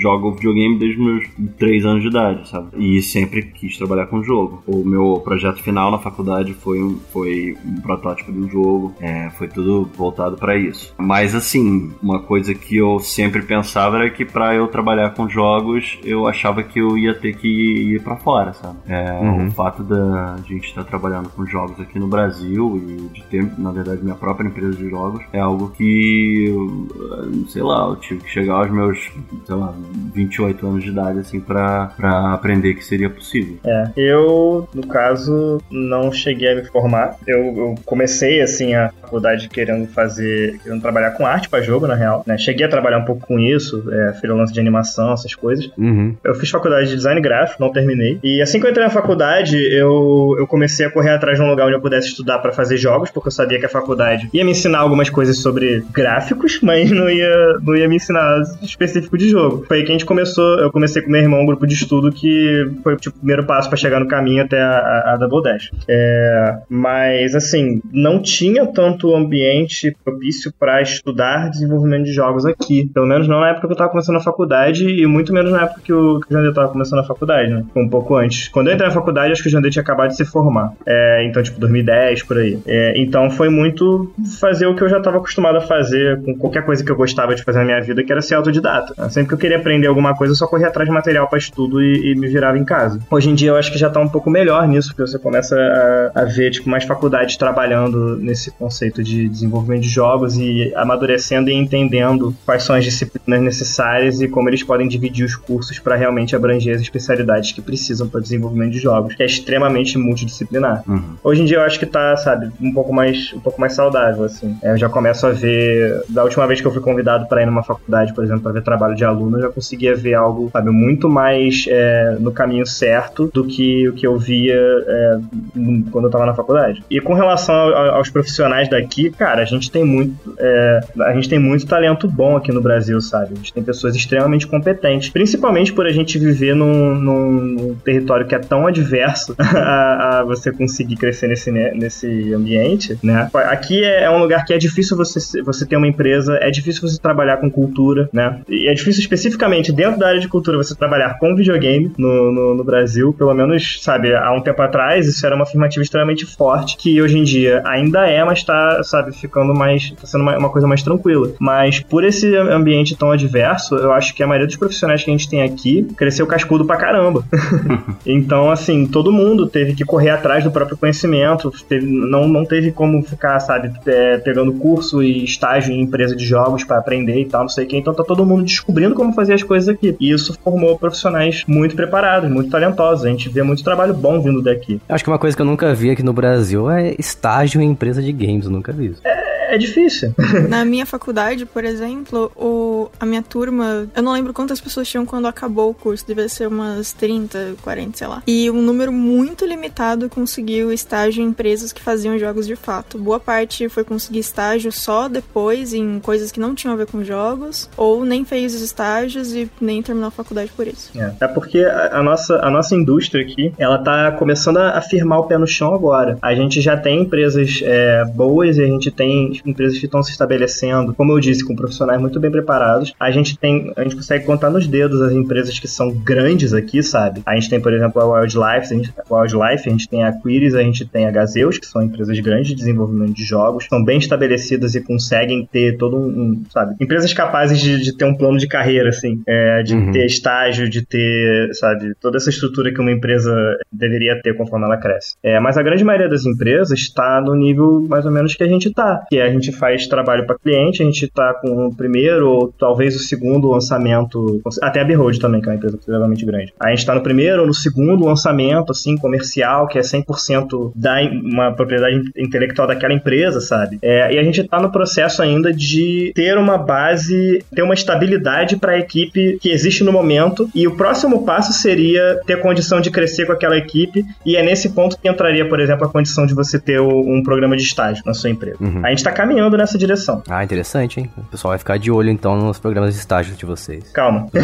jogo videogame desde meus 3 anos de idade, sabe? E sempre quis trabalhar com jogo. O meu projeto final na faculdade foi um, foi um protótipo de um jogo, é, foi tudo voltado para isso. Mas assim, uma coisa que eu sempre pensava era que para eu trabalhar com jogos, eu achava que eu ia ter que ir para fora, sabe? É, uhum. O fato da gente estar tá trabalhando com jogos aqui no Brasil e de ter, na verdade, minha própria empresa de jogos é algo que, sei lá, eu tive que chegar aos meus, sei lá, 28 anos de idade, assim, pra, pra aprender que seria possível. É, eu, no caso, não cheguei a me formar. Eu, eu comecei, assim, a faculdade querendo fazer, querendo trabalhar com arte para jogo, na real, né? Cheguei a trabalhar um pouco com isso, é, freelance de animação, essas coisas. Uhum. Eu fiz faculdade de design gráfico, não terminei. E assim que eu entrei na faculdade, eu, eu comecei a correr atrás de um lugar onde eu pudesse estudar para fazer jogos, porque eu sabia que a faculdade ia me ensinar algumas coisas sobre gráficos, (laughs) mas não ia, não ia me ensinar específico de jogo. Foi aí que a gente começou, eu comecei com meu irmão um grupo de estudo que foi tipo, o primeiro passo para chegar no caminho até a, a, a Double Dash. É, mas assim, não tinha tanto ambiente propício para estudar desenvolvimento de jogos aqui. Pelo menos não na época que eu tava começando a faculdade e muito menos na época que o, que o Jandê tava começando a faculdade, né? Um pouco antes. Quando eu entrei na faculdade, acho que o Jandê tinha acabado de se formar. É, então, tipo, 2010, por aí. É, então foi muito fazer o que eu já tava acostumado a fazer com qualquer coisa que eu gostava de fazer na minha vida, que era ser autodidata. Sempre que eu queria aprender alguma coisa, eu só corria atrás de material para estudo e, e, me virava em casa. Hoje em dia eu acho que já tá um pouco melhor nisso, porque você começa a, a ver, tipo, mais faculdades trabalhando nesse conceito de desenvolvimento de jogos e amadurecendo e entendendo quais são as disciplinas necessárias e como eles podem dividir os cursos para realmente abranger as especialidades que precisam para desenvolvimento de jogos, que é extremamente multidisciplinar. Uhum. Hoje em dia eu acho que tá, sabe, um pouco mais, um pouco mais saudável, assim. É, eu já começo a ver, da última vez que eu fui convidado para ir numa faculdade, por exemplo, para ver trabalho de aluno, eu já conseguia ver algo, sabe, muito mais é, no caminho certo do que o que eu via é, quando eu tava na faculdade. E com relação aos profissionais daqui, cara, a gente tem muito, é, a gente tem muito talento bom aqui no Brasil, sabe? A gente tem pessoas extremamente competentes, principalmente por a gente viver num, num território que é tão adverso (laughs) a, a, você conseguir crescer nesse, nesse ambiente, né? Aqui é, é um lugar que é difícil você, você ter uma empresa, é difícil você trabalhar com cultura, né? E é difícil especificamente dentro da área de cultura você trabalhar com videogame no, no, no Brasil, pelo menos, sabe, há um tempo atrás isso era uma afirmativa extremamente forte, que hoje em dia ainda é, mas tá, sabe, ficando mais, tá sendo uma, uma coisa mais tranquila. Mas por esse ambiente tão adverso, eu acho que a maioria dos profissionais que a gente tem aqui cresceu cascudo pra caramba. (laughs) então, assim, todo mundo teve que correr atrás do próprio conhecimento, teve, não, não teve como ficar, sabe, é, pegando curso e estágio em empresa de jogos para aprender e tal, não sei o que. Então tá todo mundo descobrindo como fazer as coisas aqui. E isso formou profissionais muito preparados, muito talentosos. A gente vê muito trabalho bom vindo daqui. Acho que uma coisa que eu nunca vi aqui no Brasil é estágio em empresa de games, eu nunca vi isso. É, é difícil. (laughs) Na minha faculdade, por exemplo, o, a minha turma, eu não lembro quantas pessoas tinham quando acabou o curso, devia ser umas 30, 40, sei lá. E um número muito limitado conseguiu estágio em empresas que faziam jogos de fato. Boa parte foi conseguir estágio só depois em coisas que não tinham a ver com jogos, ou nem fez os estágios e nem terminou a faculdade por isso. É, é porque a, a nossa, a nossa indústria aqui, ela tá começando a, a firmar o pé no chão agora. A gente já tem empresas é, boas e a gente tem empresas que estão se estabelecendo, como eu disse, com profissionais muito bem preparados. A gente tem, a gente consegue contar nos dedos as empresas que são grandes aqui, sabe? A gente tem, por exemplo, a Wildlife, a gente, a Wildlife, a gente tem a Quiris, a gente tem a Gazeus, que são empresas grandes de desenvolvimento de jogos, são bem estabelecidas e conseguem ter todo um, um sabe? Empresas capazes de, de, ter um plano de carreira, assim, é, de uhum. ter estágio, de ter, sabe, toda essa estrutura que uma empresa deveria ter conforme ela cresce. É, mas a grande maioria das empresas está no nível mais ou menos que a gente está, que é a gente faz trabalho para cliente, a gente está com o primeiro ou talvez o segundo lançamento, até a Behold também, que é uma empresa consideravelmente grande. A gente está no primeiro ou no segundo lançamento, assim, comercial, que é 100% da uma propriedade intelectual daquela empresa, sabe? É, e a gente está no processo ainda de ter uma base, ter uma estabilidade para a equipe que existe no momento, e o próximo passo seria ter condição de crescer com aquela equipe, e é nesse ponto que entraria, por exemplo, a condição de você ter um programa de estágio na sua empresa. Uhum. A gente está caminhando nessa direção. Ah, interessante, hein? O pessoal vai ficar de olho então nos programas de estágio de vocês. Calma. (laughs)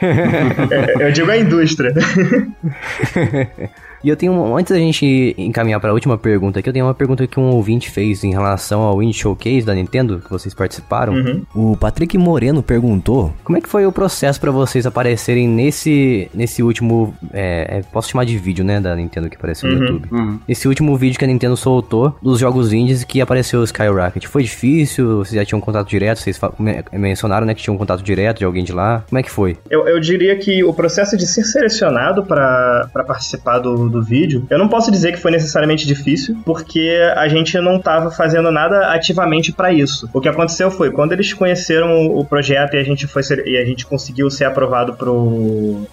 É, eu digo a indústria. (laughs) E eu tenho, antes da gente encaminhar para a última pergunta aqui, eu tenho uma pergunta que um ouvinte fez em relação ao Indie Showcase da Nintendo, que vocês participaram. Uhum. O Patrick Moreno perguntou, como é que foi o processo para vocês aparecerem nesse, nesse último, é, é, posso chamar de vídeo, né, da Nintendo que apareceu no Uhum. YouTube. Uhum. Esse último vídeo que a Nintendo soltou dos jogos indies que apareceu o Skyrocket. Foi difícil? Vocês já tinham contato direto? Vocês mencionaram, né, que tinham contato direto de alguém de lá. Como é que foi? Eu, eu diria que o processo de ser selecionado para participar do, do vídeo, eu não posso dizer que foi necessariamente difícil, porque a gente não estava fazendo nada ativamente para isso. O que aconteceu foi, quando eles conheceram o, projeto e a gente foi ser- e a gente conseguiu ser aprovado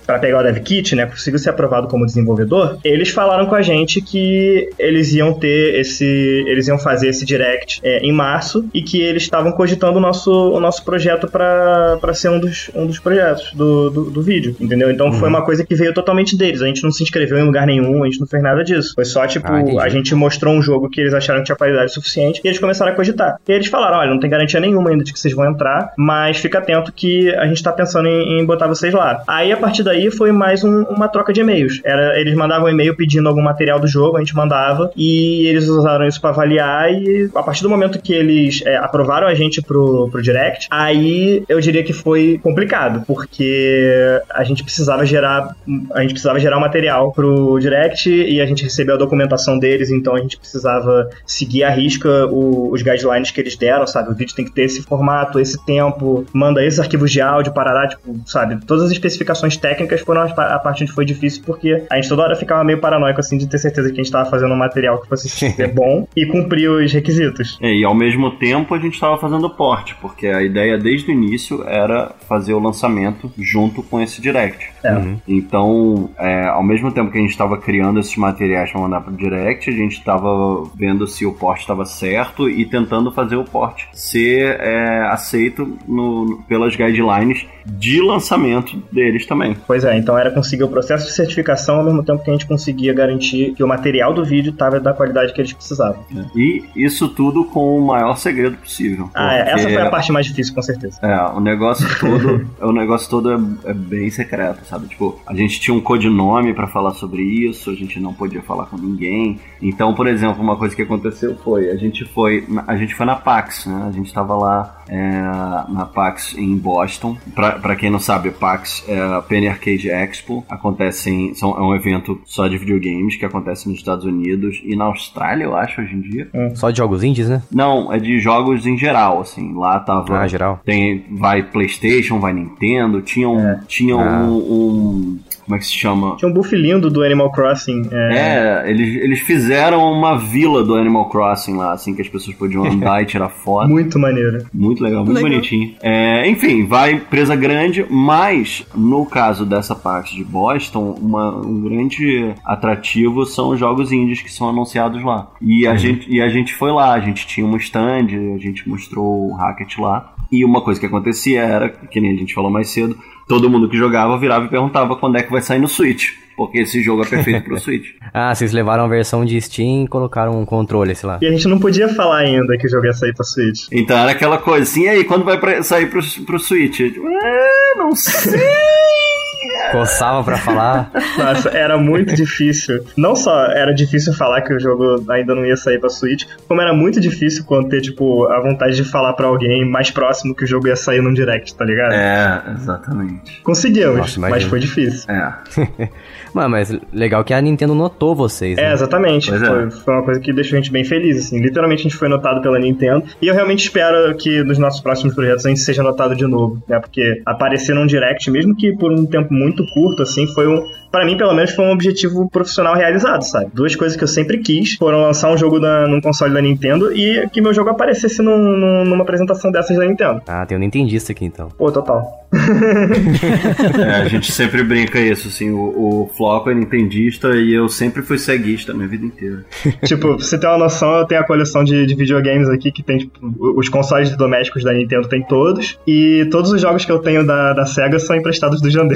para pegar o dev kit, né, conseguiu ser aprovado como desenvolvedor, eles falaram com a gente que eles iam ter esse, eles iam fazer esse direct é, em março e que eles estavam cogitando o nosso, o nosso projeto para ser um dos, um dos projetos do, do, do vídeo, entendeu? Então foi uma coisa que veio totalmente deles. A gente não se inscreveu em lugar nenhum, a gente não fez nada disso. Foi só, tipo, Ah, a gente mostrou um jogo que eles acharam que tinha qualidade suficiente e eles começaram a cogitar. E eles falaram: olha, não tem garantia nenhuma ainda de que vocês vão entrar, mas fica atento que a gente tá pensando em, em botar vocês lá. Aí a partir daí foi mais um- uma troca de e-mails. Era, eles mandavam um e-mail pedindo algum material do jogo, a gente mandava e eles usaram isso pra avaliar e a partir do momento que eles é, aprovaram a gente pro, pro direct, aí eu diria que foi complicado, porque a gente precisava gerar a gente precisava gerar um material pro direct e a gente recebeu a documentação deles, então a gente precisava seguir à risca o- os guidelines que eles deram, sabe? O vídeo tem que ter esse formato, esse tempo, manda esses arquivos de áudio, parará, tipo, sabe? Todas as especificações técnicas foram a pa- a parte onde foi difícil, porque a gente toda hora ficava meio paranoico, assim, de ter certeza que a gente tava fazendo um material que fosse (laughs) ser bom e cumprir os requisitos. É, e ao mesmo tempo a gente estava fazendo porte, porque a ideia desde o início era fazer o lançamento junto com esse direct. É. Uhum. Então, é, ao mesmo tempo que a gente estava criando esses materiais para mandar pro direct, a gente estava vendo se o porte estava certo e tentando fazer o porte ser é, aceito no- pelas guidelines de lançamento deles também. Pois é, então era conseguir o processo de certificação ao mesmo tempo que a gente conseguia garantir que o material do vídeo estava da qualidade que eles precisavam. E isso tudo com o maior segredo possível. Ah, é, essa foi a parte mais difícil, com certeza. É, o negócio todo, (laughs) o negócio todo é, é bem secreto, sabe? Tipo, a gente tinha um codinome pra falar sobre isso, a gente não podia falar com ninguém. Então, por exemplo, uma coisa que aconteceu foi, a gente foi, a gente foi na PAX, né? A gente tava lá é, na PAX em Boston. Pra, pra quem não sabe, PAX é a Penny Arcade Expo. Acontece em, são, é um evento só de videogames que acontece nos Estados Unidos e na Austrália, eu acho, hoje em dia. Só de jogos indies, né? Não, é de jogos em geral, assim. Lá tava. Ah, geral. Tem, vai PlayStation, vai Nintendo, tinha um. É. Tinha Ah. um, um- Como é que se chama? Tinha um buff lindo do Animal Crossing. É, É, eles, eles fizeram uma vila do Animal Crossing lá, assim, que as pessoas podiam (laughs) andar e tirar foto. Muito maneiro. Muito legal, muito Legal. bonitinho. É, enfim, vai empresa grande, mas no caso dessa parte de Boston, uma- um grande atrativo são os jogos indies que são anunciados lá. E a, gente, e a gente foi lá, a gente tinha um stand, a gente mostrou o Hackett lá. E uma coisa que acontecia era, que nem a gente falou mais cedo, todo mundo que jogava virava e perguntava quando é que vai sair no Switch. Porque esse jogo é perfeito pro (laughs) Switch. Ah, vocês levaram a versão de Steam e colocaram um controle, sei lá. E a gente não podia falar ainda que o jogo ia sair pra Switch. Então era aquela coisa assim, e aí, quando vai pra- sair pro, pro Switch? Eu, tipo, é, não sei. Coçava pra falar. (laughs) Nossa, era muito difícil. Não só era difícil falar que o jogo ainda não ia sair pra Switch, como era muito difícil quando ter, tipo, a vontade de falar pra alguém mais próximo que o jogo ia sair num direct, tá ligado? É, exatamente. Conseguimos, Nossa, mas foi difícil. É. (laughs) Mano, mas legal que a Nintendo notou vocês, É, né? exatamente. Pois é. Foi, foi uma coisa que deixou a gente bem feliz, assim. Literalmente a gente foi notado pela Nintendo. E eu realmente espero que nos nossos próximos projetos a gente seja notado de novo, né? Porque aparecer num direct, mesmo que por um tempo muito curto, assim, foi um. Pra mim, pelo menos, foi um objetivo profissional realizado, sabe? Duas coisas que eu sempre quis foram lançar um jogo da, num console da Nintendo e que meu jogo aparecesse num- num- numa apresentação dessas da Nintendo. Ah, tem um Nintendista aqui então. Pô, total. (laughs) (laughs) É, a gente sempre brinca isso, assim, o, o Floco é nintendista e eu sempre fui ceguista a minha vida inteira. (laughs) tipo, pra você ter uma noção, eu tenho a coleção de, de videogames aqui que tem, tipo, os consoles domésticos da Nintendo tem todos. E todos os jogos que eu tenho da, da SEGA são emprestados do Jandê.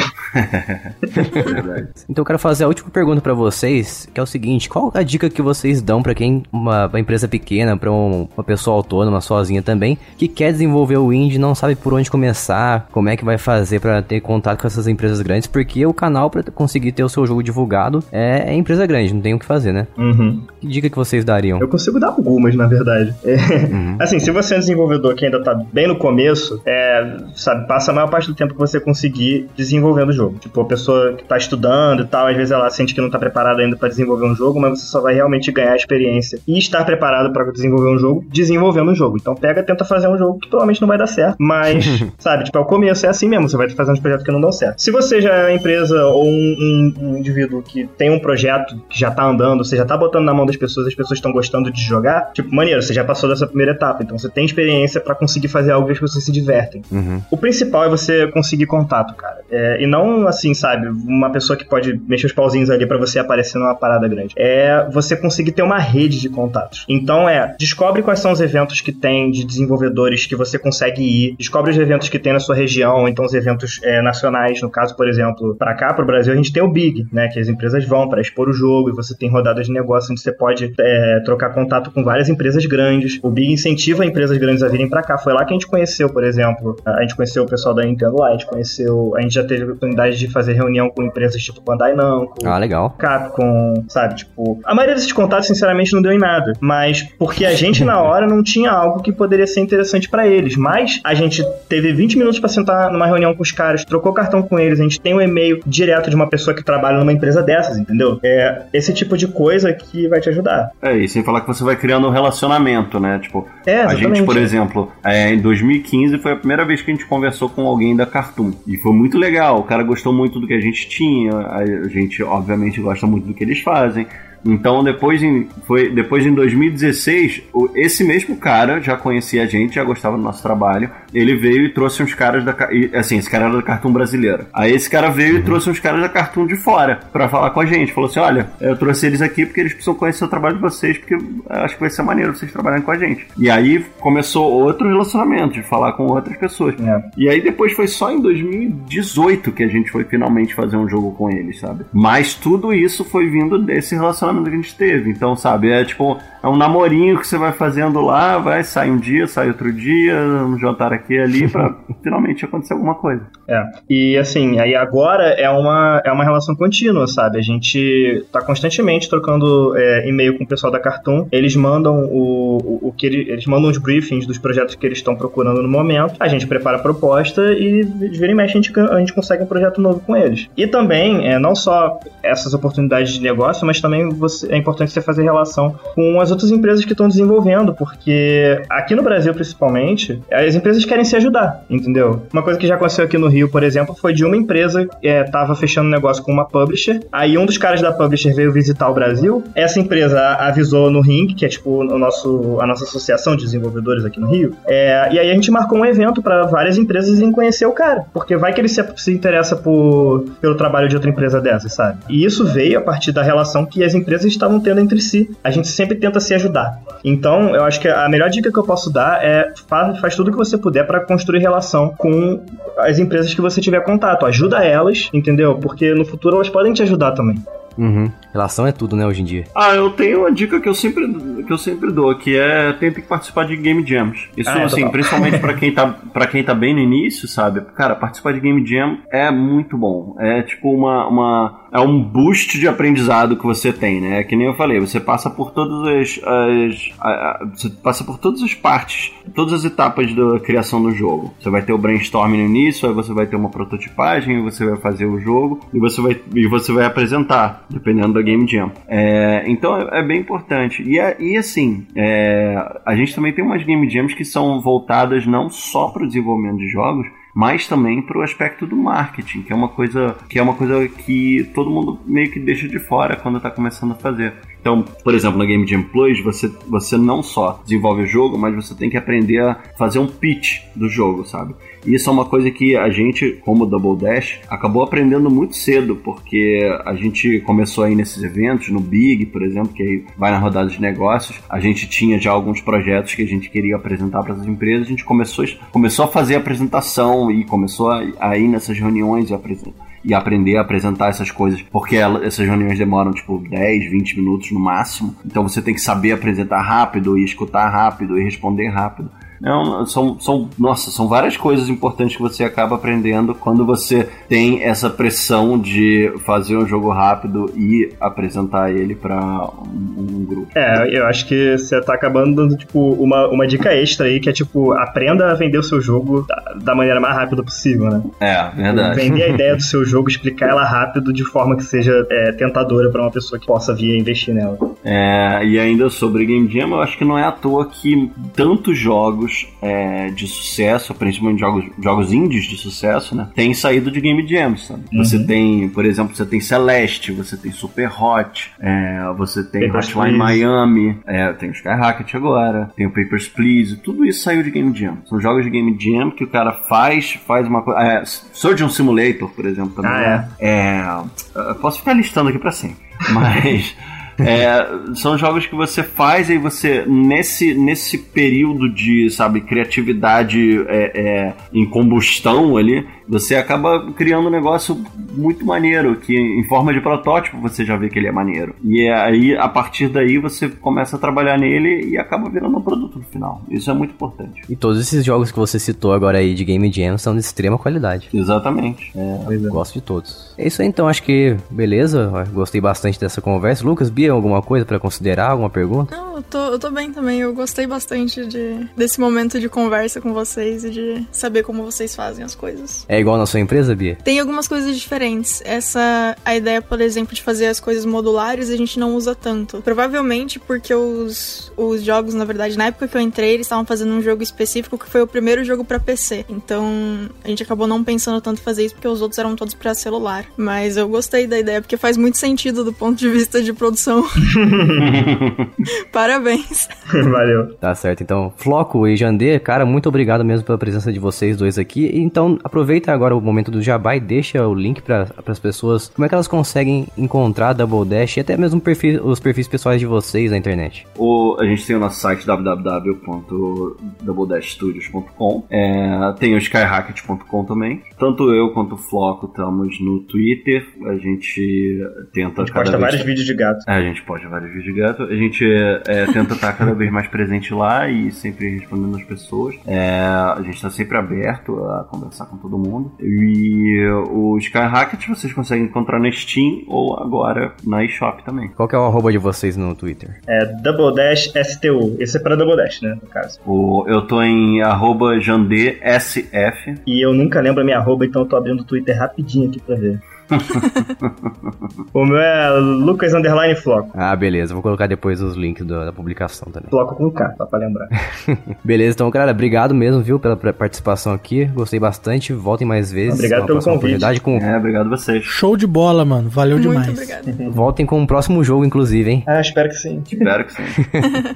(laughs) então eu quero fazer a última pergunta para vocês, que é o seguinte: qual a dica que vocês dão para quem, uma, uma, empresa pequena, para um, uma pessoa autônoma, sozinha também, que quer desenvolver o indie, não sabe por onde começar, como é que vai fazer para ter contato com essas empresas grandes? Porque o canal para conseguir ter o seu jogo divulgado é, é, empresa grande, não tem o que fazer, né? Uhum. Que dica que vocês dariam? Eu consigo dar algumas, na verdade. É, uhum. (laughs) Assim, se você é um desenvolvedor que ainda tá bem no começo, é, sabe, passa a maior parte do tempo que você conseguir desenvolvendo o jogo. Tipo, a pessoa que tá estudando e tal, às vezes ela sente que não tá preparada ainda para desenvolver um jogo, mas você só vai realmente ganhar experiência e estar preparado para desenvolver um jogo desenvolvendo um jogo. Então pega, tenta fazer um jogo que provavelmente não vai dar certo, mas, (laughs) sabe, tipo, é o começo, é assim mesmo, você vai fazer uns projetos que não dão certo. Se você já é uma empresa ou um, um, um indivíduo que tem um projeto que já tá andando, você já tá botando na mão das pessoas, as pessoas estão gostando de jogar, tipo, maneiro, você já passou dessa primeira etapa, então você tem experiência para conseguir fazer algo que as pessoas se divertem. Uhum. O principal é você conseguir contato, cara. É, e não assim, sabe, uma pessoa que pode mexer os pauzinhos ali para você aparecer numa parada grande. É você conseguir ter uma rede de contatos. Então é, descobre quais são os eventos que tem de desenvolvedores que você consegue ir, descobre os eventos que tem na sua região, então os eventos é, nacionais, no caso, por exemplo, para cá, pro Brasil, a gente tem o Big, né, que as empresas vão para expor o jogo e você tem rodadas de negócio onde você pode é, trocar contato com várias empresas grandes. O Big incentiva empresas grandes a virem para cá. Foi lá que a gente conheceu, por exemplo, a gente conheceu o pessoal da Nintendo lá, a gente conheceu, a gente já teve a oportunidade de fazer reunião com empresas tipo Bandai Namco, ah, legal. Capcom, sabe, tipo, a maioria desses contatos sinceramente não deu em nada, mas porque a gente na (laughs) hora não tinha algo que poderia ser interessante para eles, mas a gente teve 20 minutos para sentar numa reunião com os caras, trocou cartão com eles, a gente tem um e-mail direto de uma pessoa que trabalha numa empresa dessas, entendeu? É esse tipo de coisa que vai te ajudar. É, e sem falar que você vai criando um relacionamento, né? Tipo, é, a gente, por exemplo, é, em 2015 foi a primeira vez que a gente conversou com alguém da Cartoon. E foi muito legal. O cara gostou muito do que a gente tinha. A gente, obviamente, gosta muito do que eles fazem. Então, depois em, foi, depois em 2016, esse mesmo cara já conhecia a gente, já gostava do nosso trabalho. Ele veio e trouxe uns caras da. Assim, esse cara era da Cartoon brasileira. Aí esse cara veio uhum. e trouxe uns caras da Cartoon de fora para falar com a gente. Falou assim: olha, eu trouxe eles aqui porque eles precisam conhecer o trabalho de vocês, porque acho que vai ser maneiro vocês trabalharem com a gente. E aí começou outro relacionamento, de falar com outras pessoas. É. E aí depois foi só em 2018 que a gente foi finalmente fazer um jogo com eles, sabe? Mas tudo isso foi vindo desse relacionamento que a gente teve. Então, sabe, é tipo, é um namorinho que você vai fazendo lá, vai, sai um dia, sai outro dia, um jantar aqui e ali, pra (laughs) finalmente acontecer alguma coisa. É. E assim, aí agora é uma, é uma relação contínua, sabe? A gente tá constantemente trocando é, e-mail com o pessoal da Cartoon. Eles mandam o, o, o que ele, eles mandam os briefings dos projetos que eles estão procurando no momento. A gente prepara a proposta e de vira e mexe a gente, a gente consegue um projeto novo com eles. E também, é, não só essas oportunidades de negócio, mas também você, é importante você fazer relação com as outras empresas que estão desenvolvendo, porque aqui no Brasil, principalmente, as empresas querem se ajudar, entendeu? Uma coisa que já aconteceu aqui no Rio, por exemplo, foi de uma empresa é, tava fechando negócio com uma publisher, aí um dos caras da publisher veio visitar o Brasil, essa empresa avisou no Ring, que é tipo o nosso, a nossa associação de desenvolvedores aqui no Rio, é, e aí a gente marcou um evento para várias empresas em conhecer o cara, porque vai que ele se, se interessa por, pelo trabalho de outra empresa dessas, sabe? E isso veio a partir da relação que as empresas estavam tendo entre si. A gente sempre tenta se ajudar. Então, eu acho que a melhor dica que eu posso dar é faz, faz tudo o que você puder para construir relação com as empresas que você tiver contato. Ajuda elas, entendeu? Porque no futuro elas podem te ajudar também. Uhum. Relação é tudo, né, hoje em dia. Ah, eu tenho uma dica que eu sempre, que eu sempre dou, que é tente participar de game jams. Isso, ah, é, assim, principalmente para quem, tá, (laughs) pra quem tá bem no início, sabe? Cara, participar de game jam é muito bom. É tipo uma, uma é um boost de aprendizado que você tem, né? É que nem eu falei, você passa por todas as, as a, a, você passa por todas as partes, todas as etapas da criação do jogo. Você vai ter o brainstorming no início, aí você vai ter uma prototipagem, você vai fazer o jogo e você vai e você vai apresentar, dependendo da game jam. É, então é, é, bem importante. E, é, e assim, é, a gente também tem umas game jams que são voltadas não só para o desenvolvimento de jogos, mas também para o aspecto do marketing, que é uma coisa que é uma coisa que todo mundo meio que deixa de fora quando está começando a fazer. Então, por exemplo, na Game Jam Plus, você, você não só desenvolve o jogo, mas você tem que aprender a fazer um pitch do jogo, sabe? E isso é uma coisa que a gente, como Double Dash, acabou aprendendo muito cedo, porque a gente começou aí nesses eventos, no Big, por exemplo, que aí vai na rodada de negócios. A gente tinha já alguns projetos que a gente queria apresentar para as empresas, a gente começou, começou a fazer a apresentação e começou a, a ir nessas reuniões e apresentar e aprender a apresentar essas coisas, porque ela, essas reuniões demoram tipo 10, 20 minutos no máximo. Então você tem que saber apresentar rápido e escutar rápido e responder rápido. Não, são, são, nossa, são várias coisas importantes que você acaba aprendendo quando você tem essa pressão de fazer um jogo rápido e apresentar ele para um, um, grupo. É, eu acho que você tá acabando dando, tipo, uma, uma dica extra aí, que é, tipo, aprenda a vender o seu jogo da, da maneira mais rápida possível, né? É, verdade. Vender a (laughs) ideia do seu jogo, explicar ela rápido de forma que seja é, tentadora para uma pessoa que possa vir investir nela. É, e ainda sobre Game Jam, eu acho que não é à toa que tantos jogos jogos é, de sucesso, principalmente jogos, jogos indies de sucesso, né? Tem saído de Game Jams, sabe? Uhum. Você tem, por exemplo, você tem Celeste, você tem Super Hot, é, você tem Papers, Hotline Please. Miami, é, tem o Skyrocket agora, tem o Papers, Please, tudo isso saiu de Game Jam. São jogos de Game Jam que o cara faz, faz uma coisa... É, Surgeon Simulator, por exemplo, também. Ah, é? é posso ficar listando aqui pra sempre. (laughs) Mas... É, são jogos que você faz e você, nesse, nesse período de, sabe, criatividade é, é, em combustão ali, você acaba criando um negócio muito maneiro, que em forma de protótipo você já vê que ele é maneiro. E aí, a partir daí, você começa a trabalhar nele e acaba virando um produto no final. Isso é muito importante. E todos esses jogos que você citou agora aí de Game Jam são de extrema qualidade. Exatamente. É, é. Gosto de todos. É isso aí, então. Acho que beleza. Gostei bastante dessa conversa. Lucas, Bia, alguma coisa para considerar? Alguma pergunta? Não, eu tô, eu tô bem também. Eu gostei bastante de, desse momento de conversa com vocês e de saber como vocês fazem as coisas. É igual na sua empresa, Bia? Tem algumas coisas diferentes. Essa a ideia, por exemplo, de fazer as coisas modulares a gente não usa tanto. Provavelmente porque os, os jogos, na verdade, na época que eu entrei, eles estavam fazendo um jogo específico que foi o primeiro jogo para PC. Então, a gente acabou não pensando tanto em fazer isso porque os outros eram todos para celular. Mas eu gostei da ideia porque faz muito sentido do ponto de vista de produção. (laughs) Parabéns. Valeu. Tá certo. Então, Floco e Jandê, cara, muito obrigado mesmo pela presença de vocês dois aqui. Então, aproveita agora o momento do Jabá e deixa o link para as pessoas, como é que elas conseguem encontrar Double Dash e até mesmo perfil, os perfis pessoais de vocês na internet. O, a gente tem o nosso site www.doubledashstudios.com, é, tem o skyhacket.com também. Tanto eu quanto o Floco estamos no Twitter, a gente tenta. A gente posta vários vídeos de gato. É, a gente posta vários vídeos de gato. A gente é, tenta estar cada vez mais presente lá e sempre respondendo as pessoas. É, a gente está sempre aberto a conversar com todo mundo. E o Skyrocket vocês conseguem encontrar na Steam ou agora na eShop também. Qual que é o arroba de vocês no Twitter? É Double Dash STU. Esse é para Double Dash, né? No caso. O, eu tô em arroba JandSF. E eu nunca lembro a minha arroba, então eu tô abrindo o Twitter rapidinho aqui pra ver. (laughs) o meu é Lucas Underline Floco. Ah, beleza. Vou colocar depois os links do, da publicação também. Floco com K, só pra lembrar. (laughs) beleza, então, cara, obrigado mesmo, viu, pela participação aqui. Gostei bastante. Voltem mais vezes. Obrigado pelo convite. Com... É, obrigado a vocês. Show de bola, mano. Valeu Muito demais. Obrigado. (laughs) Voltem com o próximo jogo, inclusive, hein? Ah, espero que sim. Espero que sim.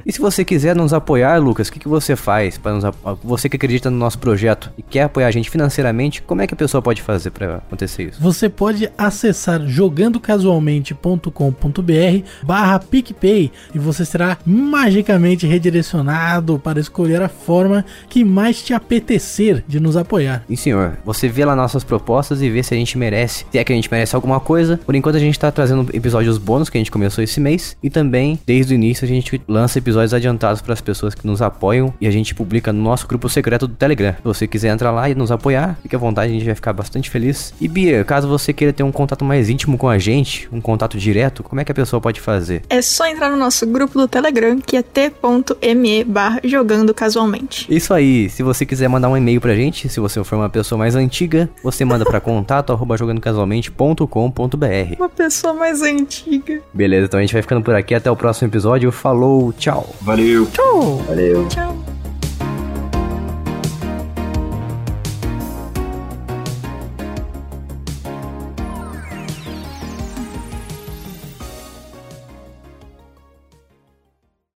e se você quiser nos apoiar, Lucas, o que, que você faz? para nos Você que acredita no nosso projeto e quer apoiar a gente financeiramente, como é que a pessoa pode fazer para acontecer isso? Você pode acessar jogandocasualmente.com.br barra PicPay e você será magicamente redirecionado para escolher a forma que mais te apetecer de nos apoiar. E senhor, você vê lá nossas propostas e vê se a gente merece, se é que a gente merece alguma coisa. Por enquanto a gente tá trazendo episódios bônus que a gente começou esse mês e também desde o início a gente lança episódios adiantados para as pessoas que nos apoiam e a gente publica no nosso grupo secreto do Telegram. Se você quiser entrar lá e nos apoiar, fique à vontade, a gente vai ficar bastante feliz. E Bia, caso você queira ter um contato mais íntimo com a gente, um contato direto, como é que a pessoa pode fazer? É só entrar no nosso grupo do Telegram, que é t.me barra jogando casualmente. Isso aí, se você quiser mandar um e-mail pra gente, se você for uma pessoa mais antiga, você manda pra (laughs) contato arroba jogandocasualmente.com.br Uma pessoa mais antiga. Beleza, então a gente vai ficando por aqui, até o próximo episódio, falou, tchau. Valeu. Tchau. Valeu. Tchau.